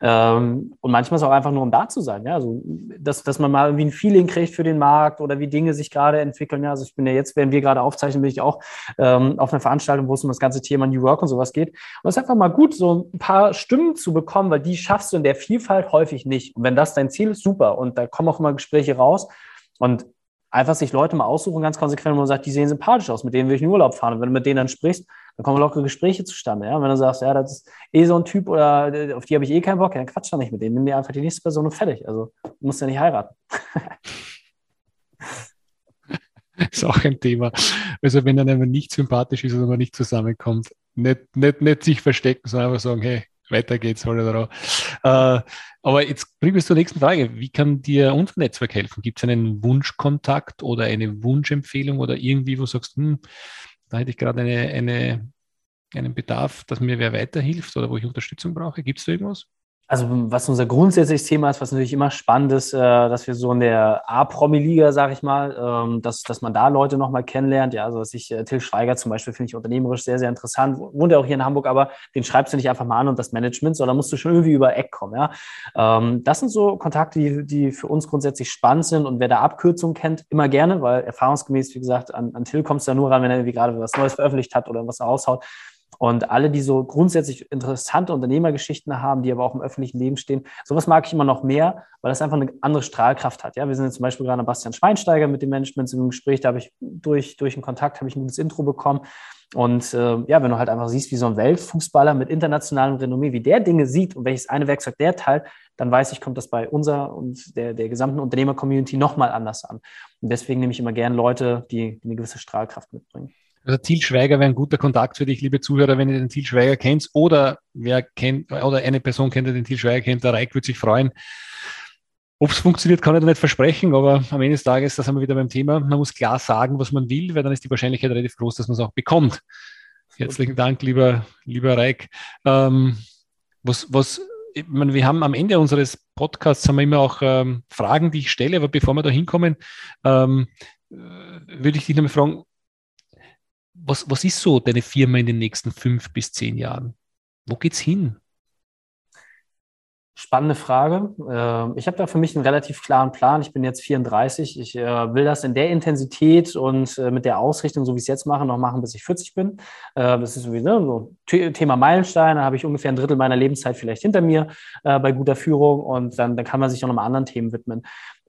Ähm, und manchmal ist es auch einfach nur, um da zu sein. Ja, also, dass, dass man mal irgendwie ein Feeling kriegt für den Markt oder wie Dinge sich gerade entwickeln. Ja, also ich bin ja jetzt, wenn wir gerade aufzeichnen, bin ich auch ähm, auf einer Veranstaltung, wo es um das ganze Thema New Work und sowas geht. Und es ist einfach mal gut, so ein paar Stimmen zu bekommen, weil die schaffst du in der Vielfalt häufig häufig nicht. Und wenn das dein Ziel ist, super. Und da kommen auch immer Gespräche raus. Und einfach sich Leute mal aussuchen, ganz konsequent, wo man sagt, die sehen sympathisch aus, mit denen will ich in Urlaub fahren. Und wenn du mit denen dann sprichst, dann kommen lockere Gespräche zustande. Ja? wenn du sagst, ja, das ist eh so ein Typ oder auf die habe ich eh keinen Bock, dann quatsch doch nicht mit denen. Nimm dir einfach die nächste Person und fertig. Also du musst ja nicht heiraten. ist auch ein Thema. Also wenn dann einfach nicht sympathisch ist oder man nicht zusammenkommt, nicht, nicht, nicht sich verstecken, sondern einfach sagen, hey, weiter geht's, Holder. Äh, aber jetzt bringen wir zur nächsten Frage. Wie kann dir unser Netzwerk helfen? Gibt es einen Wunschkontakt oder eine Wunschempfehlung oder irgendwie, wo du sagst, hm, da hätte ich gerade eine, eine, einen Bedarf, dass mir wer weiterhilft oder wo ich Unterstützung brauche? Gibt es da irgendwas? Also was unser grundsätzliches Thema ist, was natürlich immer spannend ist, äh, dass wir so in der A-Promi-Liga, sage ich mal, ähm, dass, dass man da Leute nochmal kennenlernt. Ja, also was ich, äh, Till Schweiger zum Beispiel finde ich unternehmerisch sehr, sehr interessant. Wohnt ja auch hier in Hamburg, aber den schreibst du nicht einfach mal an und das Management, sondern musst du schon irgendwie über Eck kommen. Ja, ähm, das sind so Kontakte, die, die für uns grundsätzlich spannend sind und wer da Abkürzungen kennt, immer gerne, weil erfahrungsgemäß, wie gesagt, an, an Till kommst du ja nur ran, wenn er irgendwie gerade was Neues veröffentlicht hat oder was raushaut. Und alle, die so grundsätzlich interessante Unternehmergeschichten haben, die aber auch im öffentlichen Leben stehen, sowas mag ich immer noch mehr, weil das einfach eine andere Strahlkraft hat. Ja, wir sind jetzt zum Beispiel gerade an Bastian Schweinsteiger mit dem Management im Gespräch, da habe ich durch, durch einen Kontakt habe ich ein gutes Intro bekommen. Und äh, ja, wenn du halt einfach siehst, wie so ein Weltfußballer mit internationalem Renommee, wie der Dinge sieht und welches eine Werkzeug der teilt, dann weiß ich, kommt das bei unserer und der, der gesamten Unternehmer-Community nochmal anders an. Und deswegen nehme ich immer gerne Leute, die eine gewisse Strahlkraft mitbringen. Also Thiel Schweiger wäre ein guter Kontakt für dich, liebe Zuhörer, wenn ihr den Thiel Schweiger kennt oder wer kennt oder eine Person kennt, der den Thiel Schweiger kennt, der Reik würde sich freuen. Ob es funktioniert, kann ich da nicht versprechen, aber am Ende des Tages, da sind wir wieder beim Thema, man muss klar sagen, was man will, weil dann ist die Wahrscheinlichkeit relativ groß, dass man es auch bekommt. Herzlichen Dank, lieber, lieber Reik. Ähm, was, was, ich meine, wir haben am Ende unseres Podcasts haben wir immer auch ähm, Fragen, die ich stelle, aber bevor wir da hinkommen, ähm, äh, würde ich dich nochmal fragen, was, was ist so deine Firma in den nächsten fünf bis zehn Jahren? Wo geht's hin? Spannende Frage. Ähm, ich habe da für mich einen relativ klaren Plan. Ich bin jetzt 34. Ich äh, will das in der Intensität und äh, mit der Ausrichtung, so wie ich es jetzt mache, noch machen, bis ich 40 bin. Äh, das ist sowieso so Thema Meilenstein. Da habe ich ungefähr ein Drittel meiner Lebenszeit vielleicht hinter mir bei guter Führung und dann, dann kann man sich auch nochmal anderen Themen widmen.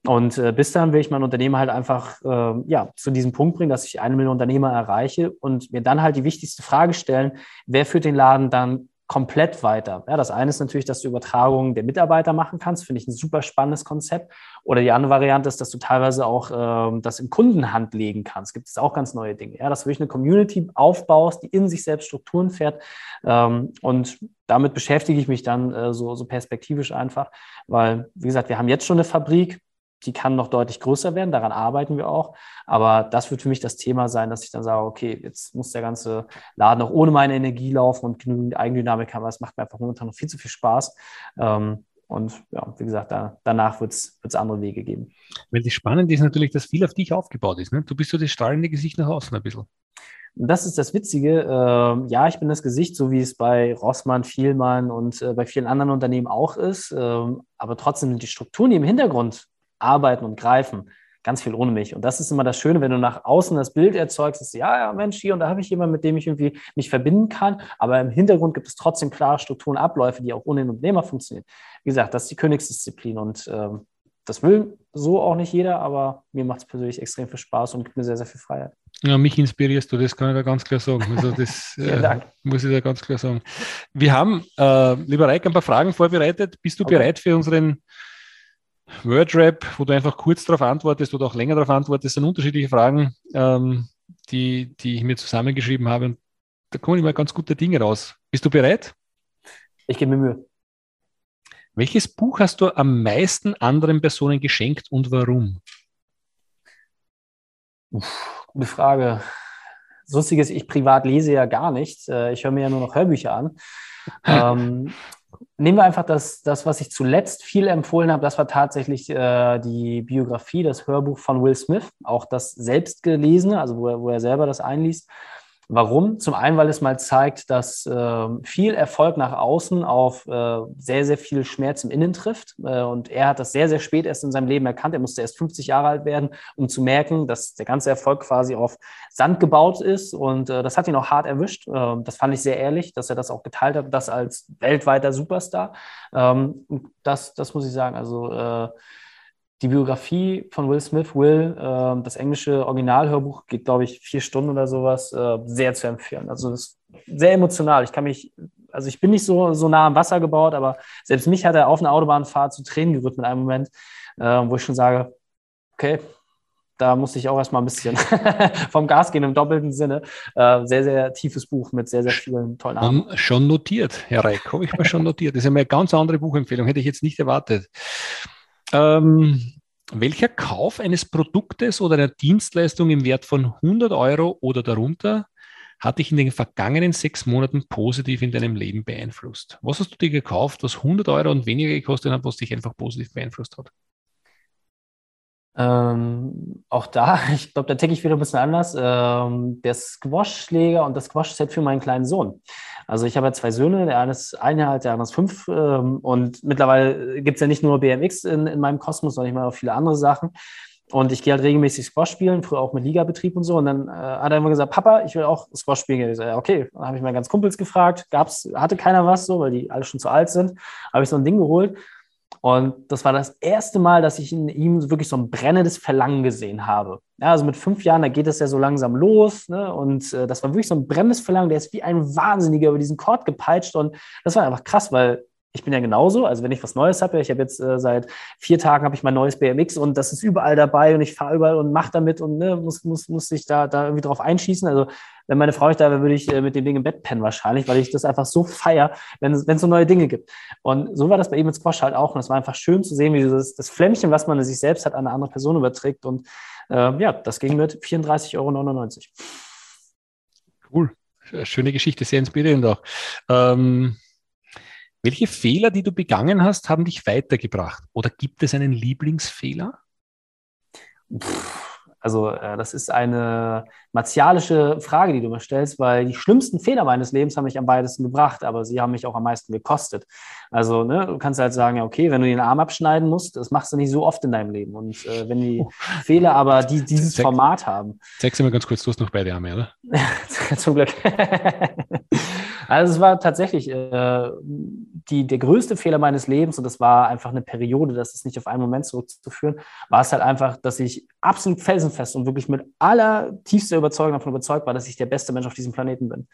Und äh, bis dahin will ich mein Unternehmen halt einfach äh, ja, zu diesem Punkt bringen, dass ich eine Million Unternehmer erreiche und mir dann halt die wichtigste Frage stellen, wer führt den Laden dann komplett weiter. Ja, das eine ist natürlich, dass du Übertragungen der Mitarbeiter machen kannst, finde ich ein super spannendes Konzept. Oder die andere Variante ist, dass du teilweise auch ähm, das in Kundenhand legen kannst. Gibt es auch ganz neue Dinge. Ja, dass du wirklich eine Community aufbaust, die in sich selbst Strukturen fährt. Ähm, und damit beschäftige ich mich dann äh, so, so perspektivisch einfach, weil, wie gesagt, wir haben jetzt schon eine Fabrik, die kann noch deutlich größer werden, daran arbeiten wir auch. Aber das wird für mich das Thema sein, dass ich dann sage, okay, jetzt muss der ganze Laden auch ohne meine Energie laufen und genügend Eigendynamik haben, weil es macht mir einfach momentan noch viel zu viel Spaß. Ähm, und ja, wie gesagt, da, danach wird es andere Wege geben. Weil das Spannende ist natürlich, dass viel auf dich aufgebaut ist. Ne? Du bist so das strahlende Gesicht nach außen ein bisschen. Und das ist das Witzige. Ähm, ja, ich bin das Gesicht, so wie es bei Rossmann, Vielmann und äh, bei vielen anderen Unternehmen auch ist. Ähm, aber trotzdem sind die Strukturen, die im Hintergrund arbeiten und greifen. Ganz viel ohne mich. Und das ist immer das Schöne, wenn du nach außen das Bild erzeugst, dass ja, ja, Mensch, hier und da habe ich jemanden, mit dem ich irgendwie mich verbinden kann. Aber im Hintergrund gibt es trotzdem klare Strukturen, Abläufe, die auch ohne den Unternehmer funktionieren. Wie gesagt, das ist die Königsdisziplin und ähm, das will so auch nicht jeder, aber mir macht es persönlich extrem viel Spaß und gibt mir sehr, sehr viel Freiheit. Ja, mich inspirierst du, das kann ich da ganz klar sagen. Also das äh, muss ich da ganz klar sagen. Wir haben, äh, lieber Reik, ein paar Fragen vorbereitet. Bist du okay. bereit für unseren Wordrap, wo du einfach kurz darauf antwortest oder auch länger darauf antwortest, sind unterschiedliche Fragen, ähm, die, die ich mir zusammengeschrieben habe. Und da kommen immer ganz gute Dinge raus. Bist du bereit? Ich gebe mir Mühe. Welches Buch hast du am meisten anderen Personen geschenkt und warum? Uff, gute Frage. Das Lustige ist, ich privat lese ja gar nicht. Äh, ich höre mir ja nur noch Hörbücher an. ähm, nehmen wir einfach das, das, was ich zuletzt viel empfohlen habe. Das war tatsächlich äh, die Biografie, das Hörbuch von Will Smith, auch das selbstgelesene, also wo er, wo er selber das einliest. Warum? Zum einen, weil es mal zeigt, dass äh, viel Erfolg nach außen auf äh, sehr, sehr viel Schmerz im Innen trifft. Äh, und er hat das sehr, sehr spät erst in seinem Leben erkannt. Er musste erst 50 Jahre alt werden, um zu merken, dass der ganze Erfolg quasi auf Sand gebaut ist. Und äh, das hat ihn auch hart erwischt. Ähm, das fand ich sehr ehrlich, dass er das auch geteilt hat, das als weltweiter Superstar. Ähm, das, das muss ich sagen. Also äh, die Biografie von Will Smith, Will, äh, das englische Originalhörbuch geht, glaube ich, vier Stunden oder sowas, äh, sehr zu empfehlen. Also das ist sehr emotional. Ich kann mich, also ich bin nicht so, so nah am Wasser gebaut, aber selbst mich hat er auf einer Autobahnfahrt zu Tränen gerührt mit einem Moment, äh, wo ich schon sage, okay, da musste ich auch erstmal ein bisschen vom Gas gehen im doppelten Sinne. Äh, sehr, sehr tiefes Buch mit sehr, sehr vielen tollen Namen. Schon notiert, Herr Reik, habe ich mal schon notiert. Das ist ja eine ganz andere Buchempfehlung, hätte ich jetzt nicht erwartet. Ähm, welcher Kauf eines Produktes oder einer Dienstleistung im Wert von 100 Euro oder darunter hat dich in den vergangenen sechs Monaten positiv in deinem Leben beeinflusst? Was hast du dir gekauft, was 100 Euro und weniger gekostet hat, was dich einfach positiv beeinflusst hat? Ähm, auch da, ich glaube, da ticke ich wieder ein bisschen anders. Ähm, der Squash-Schläger und das Squash-Set für meinen kleinen Sohn. Also ich habe ja zwei Söhne, der eine ist ein Jahr alt, der andere ist fünf. Ähm, und mittlerweile gibt es ja nicht nur BMX in, in meinem Kosmos, sondern ich mache auch viele andere Sachen. Und ich gehe halt regelmäßig Squash spielen, früher auch mit Ligabetrieb und so. Und dann äh, hat er immer gesagt, Papa, ich will auch Squash spielen. Ich so, ja, okay, dann habe ich meine ganz Kumpels gefragt, gab's, hatte keiner was so, weil die alle schon zu alt sind. Habe ich so ein Ding geholt. Und das war das erste Mal, dass ich in ihm wirklich so ein brennendes Verlangen gesehen habe. Ja, also mit fünf Jahren, da geht es ja so langsam los. Ne? Und äh, das war wirklich so ein brennendes Verlangen. Der ist wie ein Wahnsinniger über diesen Chord gepeitscht. Und das war einfach krass, weil ich bin ja genauso. Also wenn ich was Neues habe, ich habe jetzt äh, seit vier Tagen habe ich mein neues BMX und das ist überall dabei und ich fahre überall und mache damit und ne, muss, muss, muss sich da, da irgendwie drauf einschießen. Also wenn meine Frau nicht da wäre, würde ich äh, mit dem Ding im Bett pennen wahrscheinlich, weil ich das einfach so feier, wenn es so neue Dinge gibt. Und so war das bei ihm mit Squash halt auch. Und es war einfach schön zu sehen, wie das, das Flämmchen, was man in sich selbst hat, an eine andere Person überträgt. Und äh, ja, das ging mit 34,99 Euro. Cool. Schöne Geschichte, sehr inspirierend auch. Ähm, welche Fehler, die du begangen hast, haben dich weitergebracht? Oder gibt es einen Lieblingsfehler? Pff Also äh, das ist eine martialische Frage, die du mir stellst, weil die schlimmsten Fehler meines Lebens haben mich am weitesten gebracht, aber sie haben mich auch am meisten gekostet. Also ne, du kannst halt sagen, ja, okay, wenn du den Arm abschneiden musst, das machst du nicht so oft in deinem Leben. Und äh, wenn die oh. Fehler aber die, dieses Zeig, Format haben. Zeig sie mir ganz kurz, du hast noch beide Arme, oder? Zum Glück. also es war tatsächlich äh, die, der größte Fehler meines Lebens und das war einfach eine Periode, das ist nicht auf einen Moment zurückzuführen, war es halt einfach, dass ich absolut felsenfest und wirklich mit aller tiefster Überzeugung davon überzeugt war, dass ich der beste Mensch auf diesem Planeten bin.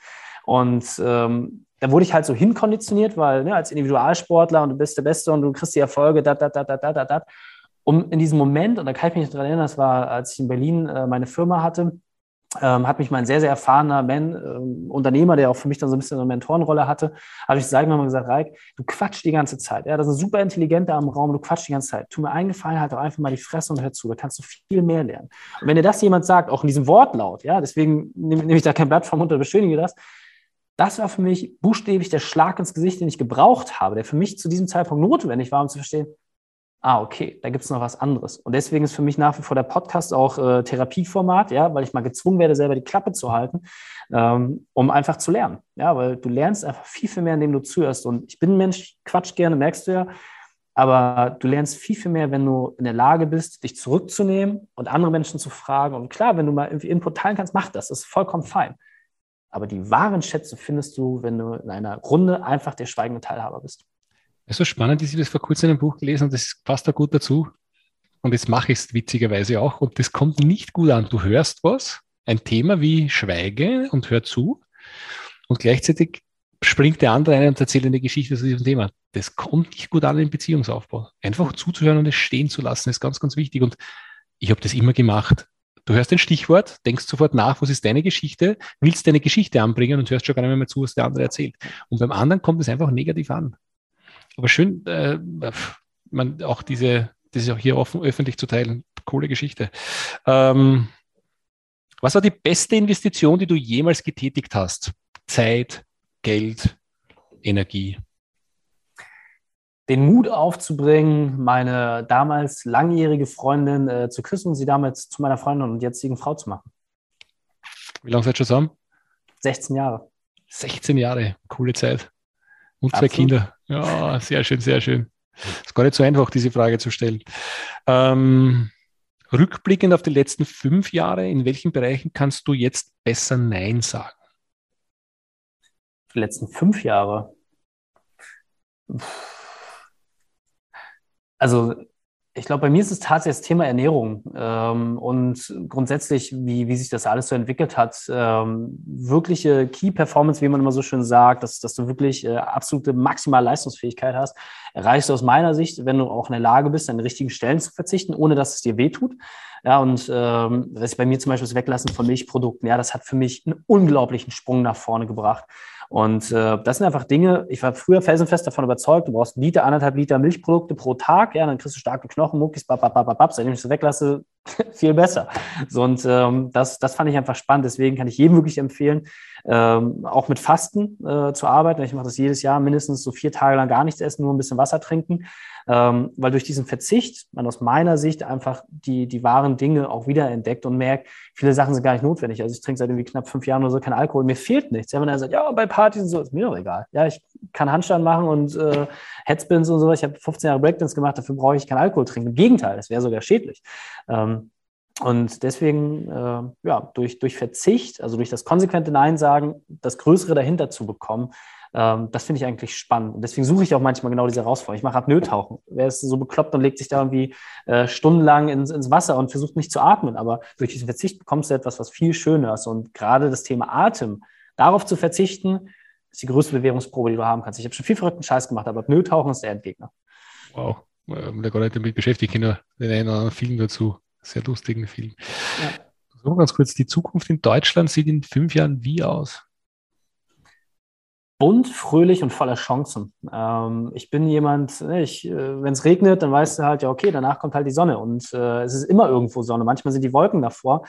Und ähm, da wurde ich halt so hinkonditioniert, weil ne, als Individualsportler und du bist der Beste und du kriegst die Erfolge, da, da, da, da, da, da, da. Um in diesem Moment, und da kann ich mich daran erinnern, das war, als ich in Berlin äh, meine Firma hatte, ähm, hat mich mein sehr, sehr erfahrener Man, äh, Unternehmer, der auch für mich dann so ein bisschen eine Mentorenrolle hatte, habe ich sagen wir mal gesagt, Reik, du quatschst die ganze Zeit. Ja, das ist ein super intelligenter am Raum, du quatschst die ganze Zeit. Tu mir eingefallen, halt doch einfach mal die Fresse und hör zu, da kannst du viel mehr lernen. Und wenn dir das jemand sagt, auch in diesem Wortlaut, ja, deswegen nehme nehm ich da kein Blatt vom Mund und beschönige das, das war für mich buchstäblich der Schlag ins Gesicht, den ich gebraucht habe, der für mich zu diesem Zeitpunkt notwendig war, um zu verstehen, ah, okay, da gibt es noch was anderes. Und deswegen ist für mich nach wie vor der Podcast auch äh, Therapieformat, ja, weil ich mal gezwungen werde, selber die Klappe zu halten, ähm, um einfach zu lernen. Ja, weil du lernst einfach viel, viel mehr, indem du zuhörst. Und ich bin ein Mensch, quatsch gerne, merkst du ja. Aber du lernst viel, viel mehr, wenn du in der Lage bist, dich zurückzunehmen und andere Menschen zu fragen. Und klar, wenn du mal irgendwie Input teilen kannst, mach das. Das ist vollkommen fein. Aber die wahren Schätze findest du, wenn du in einer Runde einfach der schweigende Teilhaber bist. Es ist so spannend, ich habe das vor kurzem in einem Buch gelesen und das passt da gut dazu. Und jetzt mache ich es witzigerweise auch. Und das kommt nicht gut an. Du hörst was, ein Thema wie Schweige und hör zu. Und gleichzeitig springt der andere ein und erzählt eine Geschichte zu diesem Thema. Das kommt nicht gut an im Beziehungsaufbau. Einfach zuzuhören und es stehen zu lassen, ist ganz, ganz wichtig. Und ich habe das immer gemacht. Du hörst ein Stichwort, denkst sofort nach, was ist deine Geschichte, willst deine Geschichte anbringen und hörst schon gar nicht mehr zu, was der andere erzählt. Und beim anderen kommt es einfach negativ an. Aber schön, äh, man auch diese, das ist auch hier offen, öffentlich zu teilen. Coole Geschichte. Ähm, was war die beste Investition, die du jemals getätigt hast? Zeit, Geld, Energie? Den Mut aufzubringen, meine damals langjährige Freundin äh, zu küssen und sie damals zu meiner Freundin und jetzigen Frau zu machen. Wie lange seid ihr zusammen? 16 Jahre. 16 Jahre, coole Zeit. Und zwei Absolut. Kinder. Ja, sehr schön, sehr schön. Ist gar nicht so einfach, diese Frage zu stellen. Ähm, rückblickend auf die letzten fünf Jahre, in welchen Bereichen kannst du jetzt besser Nein sagen? Die letzten fünf Jahre. Also ich glaube, bei mir ist es tatsächlich das Thema Ernährung ähm, und grundsätzlich, wie, wie sich das alles so entwickelt hat. Ähm, wirkliche Key Performance, wie man immer so schön sagt, dass, dass du wirklich äh, absolute maximale Leistungsfähigkeit hast, erreichst du aus meiner Sicht, wenn du auch in der Lage bist, an den richtigen Stellen zu verzichten, ohne dass es dir wehtut. Ja, und ähm, was ich bei mir zum Beispiel das Weglassen von Milchprodukten, ja, das hat für mich einen unglaublichen Sprung nach vorne gebracht. Und äh, das sind einfach Dinge, ich war früher felsenfest davon überzeugt, du brauchst Liter, anderthalb Liter Milchprodukte pro Tag, ja, dann kriegst du starke Knochen, Muckis, bap, seitdem ich das weglasse, viel besser. Und ähm, das, das fand ich einfach spannend, deswegen kann ich jedem wirklich empfehlen, ähm, auch mit Fasten äh, zu arbeiten. Ich mache das jedes Jahr, mindestens so vier Tage lang gar nichts essen, nur ein bisschen Wasser trinken ähm, weil durch diesen Verzicht man aus meiner Sicht einfach die, die wahren Dinge auch wieder entdeckt und merkt, viele Sachen sind gar nicht notwendig. Also ich trinke seit irgendwie knapp fünf Jahren oder so keinen Alkohol, mir fehlt nichts. Ja, wenn er sagt, ja, bei Partys und so, ist mir doch egal. Ja, ich kann Handstand machen und äh, Headspins und so. Ich habe 15 Jahre Breakdance gemacht, dafür brauche ich keinen Alkohol trinken. Im Gegenteil, das wäre sogar schädlich. Ähm, und deswegen, äh, ja, durch, durch Verzicht, also durch das konsequente Nein sagen, das Größere dahinter zu bekommen, ähm, das finde ich eigentlich spannend. Und deswegen suche ich auch manchmal genau diese Herausforderung. Ich mache Apnoe-Tauchen. Wer ist so bekloppt und legt sich da irgendwie äh, stundenlang ins, ins Wasser und versucht nicht zu atmen. Aber durch diesen Verzicht bekommst du etwas, was viel schöner ist. Und gerade das Thema Atem, darauf zu verzichten, ist die größte Bewährungsprobe, die du haben kannst. Ich habe schon viel verrückten Scheiß gemacht, aber Apnoe-Tauchen ist der Endgegner. Wow. Da gar nicht damit beschäftigt. Ich kenne den einen oder anderen Film dazu. Sehr lustigen Film. Ja. So ganz kurz, die Zukunft in Deutschland sieht in fünf Jahren wie aus? bunt, fröhlich und voller Chancen. Ähm, ich bin jemand, ne, äh, wenn es regnet, dann weißt du halt, ja, okay, danach kommt halt die Sonne und äh, es ist immer irgendwo Sonne. Manchmal sind die Wolken davor.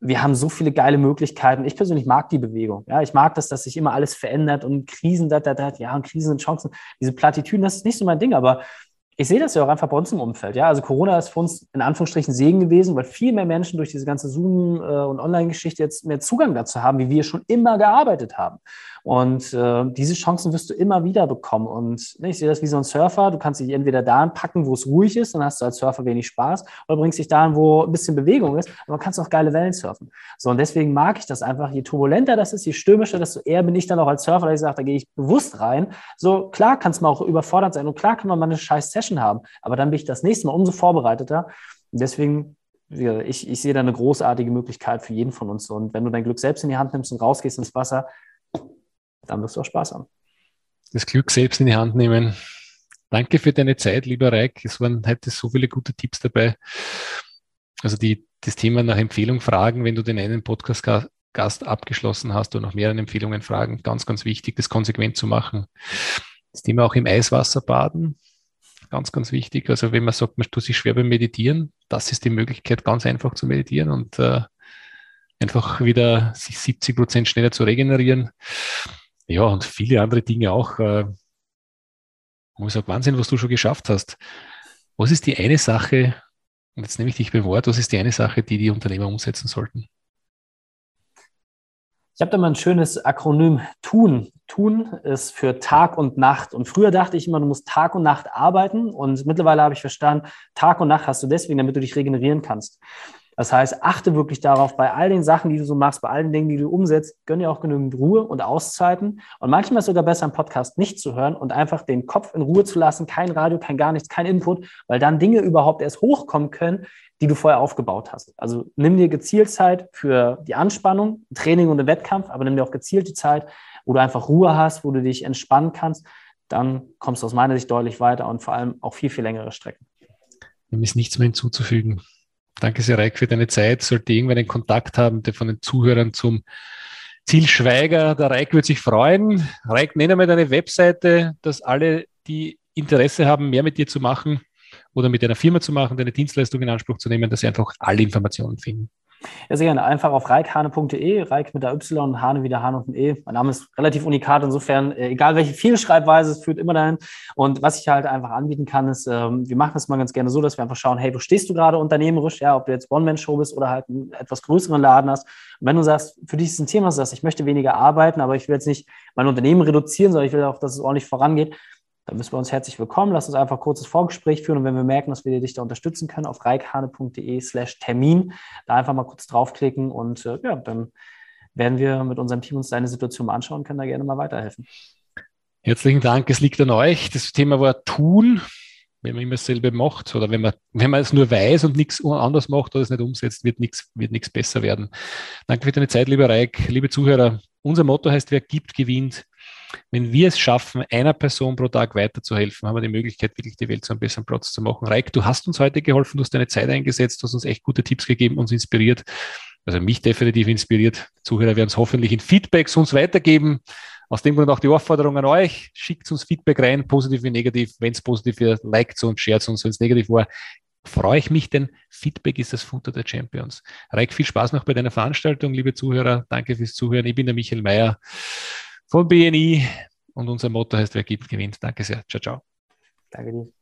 Wir haben so viele geile Möglichkeiten. Ich persönlich mag die Bewegung. Ja, ich mag das, dass sich immer alles verändert und Krisen, da, da, da, ja, und Krisen sind Chancen. Diese Plattitüden, das ist nicht so mein Ding, aber ich sehe das ja auch einfach bei uns im Umfeld. Ja, also Corona ist für uns in Anführungsstrichen Segen gewesen, weil viel mehr Menschen durch diese ganze Zoom- äh, und Online-Geschichte jetzt mehr Zugang dazu haben, wie wir schon immer gearbeitet haben. Und äh, diese Chancen wirst du immer wieder bekommen. Und ne, ich sehe das wie so ein Surfer. Du kannst dich entweder da packen, wo es ruhig ist, dann hast du als Surfer wenig Spaß, oder bringst dich dahin, wo ein bisschen Bewegung ist, aber kannst auch geile Wellen surfen. So, und deswegen mag ich das einfach. Je turbulenter das ist, je stürmischer, desto eher bin ich dann auch als Surfer, dass ich sage, da gehe ich bewusst rein. So, klar kann es mal auch überfordert sein und klar kann man mal eine scheiß Session haben, aber dann bin ich das nächste Mal umso vorbereiteter. Und deswegen ich, ich sehe da eine großartige Möglichkeit für jeden von uns. Und wenn du dein Glück selbst in die Hand nimmst und rausgehst ins Wasser, dann wirst du auch Spaß haben. Das Glück selbst in die Hand nehmen. Danke für deine Zeit, lieber Reik. Es waren heute so viele gute Tipps dabei. Also die, das Thema nach Empfehlung fragen, wenn du den einen Podcast-Gast abgeschlossen hast oder nach mehreren Empfehlungen fragen, ganz, ganz wichtig, das konsequent zu machen. Das Thema auch im Eiswasser baden, ganz, ganz wichtig. Also wenn man sagt, man tut sich schwer beim Meditieren, das ist die Möglichkeit, ganz einfach zu meditieren und äh, einfach wieder sich 70 Prozent schneller zu regenerieren. Ja, und viele andere Dinge auch. Äh, wo ich sage, Wahnsinn, was du schon geschafft hast. Was ist die eine Sache, und jetzt nehme ich dich beim Wort, was ist die eine Sache, die die Unternehmer umsetzen sollten? Ich habe da mal ein schönes Akronym TUN. TUN ist für Tag und Nacht. Und früher dachte ich immer, du musst Tag und Nacht arbeiten. Und mittlerweile habe ich verstanden, Tag und Nacht hast du deswegen, damit du dich regenerieren kannst. Das heißt, achte wirklich darauf, bei all den Sachen, die du so machst, bei all den Dingen, die du umsetzt, gönn dir auch genügend Ruhe und Auszeiten. Und manchmal ist es sogar besser, einen Podcast nicht zu hören und einfach den Kopf in Ruhe zu lassen, kein Radio, kein gar nichts, kein Input, weil dann Dinge überhaupt erst hochkommen können, die du vorher aufgebaut hast. Also nimm dir gezielt Zeit für die Anspannung, Training und den Wettkampf, aber nimm dir auch gezielt die Zeit, wo du einfach Ruhe hast, wo du dich entspannen kannst. Dann kommst du aus meiner Sicht deutlich weiter und vor allem auch viel, viel längere Strecken. Dem ist nichts mehr hinzuzufügen. Danke sehr, Reik, für deine Zeit. Sollte irgendwer einen Kontakt haben, der von den Zuhörern zum Ziel Schweiger, der Reik wird sich freuen. Reik, nenne mal deine Webseite, dass alle, die Interesse haben, mehr mit dir zu machen oder mit deiner Firma zu machen, deine Dienstleistung in Anspruch zu nehmen, dass sie einfach alle Informationen finden. Ja, sehr gerne. Einfach auf reikhane.de, Reik mit der Y, Hane wieder Hane und ein E. Mein Name ist relativ unikat, insofern, äh, egal welche Vielschreibweise, es führt immer dahin. Und was ich halt einfach anbieten kann, ist, ähm, wir machen das mal ganz gerne so, dass wir einfach schauen, hey, wo stehst du gerade unternehmerisch? Ja, ob du jetzt One-Man-Show bist oder halt einen etwas größeren Laden hast. Und wenn du sagst, für dich ist ein Thema, sagst, ich möchte weniger arbeiten, aber ich will jetzt nicht mein Unternehmen reduzieren, sondern ich will auch, dass es ordentlich vorangeht, dann du bei uns herzlich willkommen. Lass uns einfach ein kurzes Vorgespräch führen und wenn wir merken, dass wir dich da unterstützen können, auf reikhane.de slash Termin, da einfach mal kurz draufklicken und äh, ja, dann werden wir mit unserem Team uns deine Situation mal anschauen und können da gerne mal weiterhelfen. Herzlichen Dank, es liegt an euch. Das Thema war tun, wenn man immer dasselbe macht oder wenn man, wenn man es nur weiß und nichts anders macht oder es nicht umsetzt, wird nichts, wird nichts besser werden. Danke für deine Zeit, lieber Reik, liebe Zuhörer. Unser Motto heißt, wer gibt, gewinnt. Wenn wir es schaffen, einer Person pro Tag weiterzuhelfen, haben wir die Möglichkeit, wirklich die Welt zu einem besseren Platz zu machen. Reik, du hast uns heute geholfen, du hast deine Zeit eingesetzt, du hast uns echt gute Tipps gegeben, uns inspiriert. Also mich definitiv inspiriert. Zuhörer werden es hoffentlich in Feedbacks uns weitergeben. Aus dem Grund auch die Aufforderung an euch. Schickt uns Feedback rein, positiv wie negativ. Wenn es positiv ist, liked uns, shared uns. Wenn es negativ war, freue ich mich, denn Feedback ist das Futter der Champions. Reik, viel Spaß noch bei deiner Veranstaltung, liebe Zuhörer. Danke fürs Zuhören. Ich bin der Michael Mayer von BNI und unser Motto heißt, wer gibt, gewinnt. Danke sehr. Ciao, ciao. Danke dir.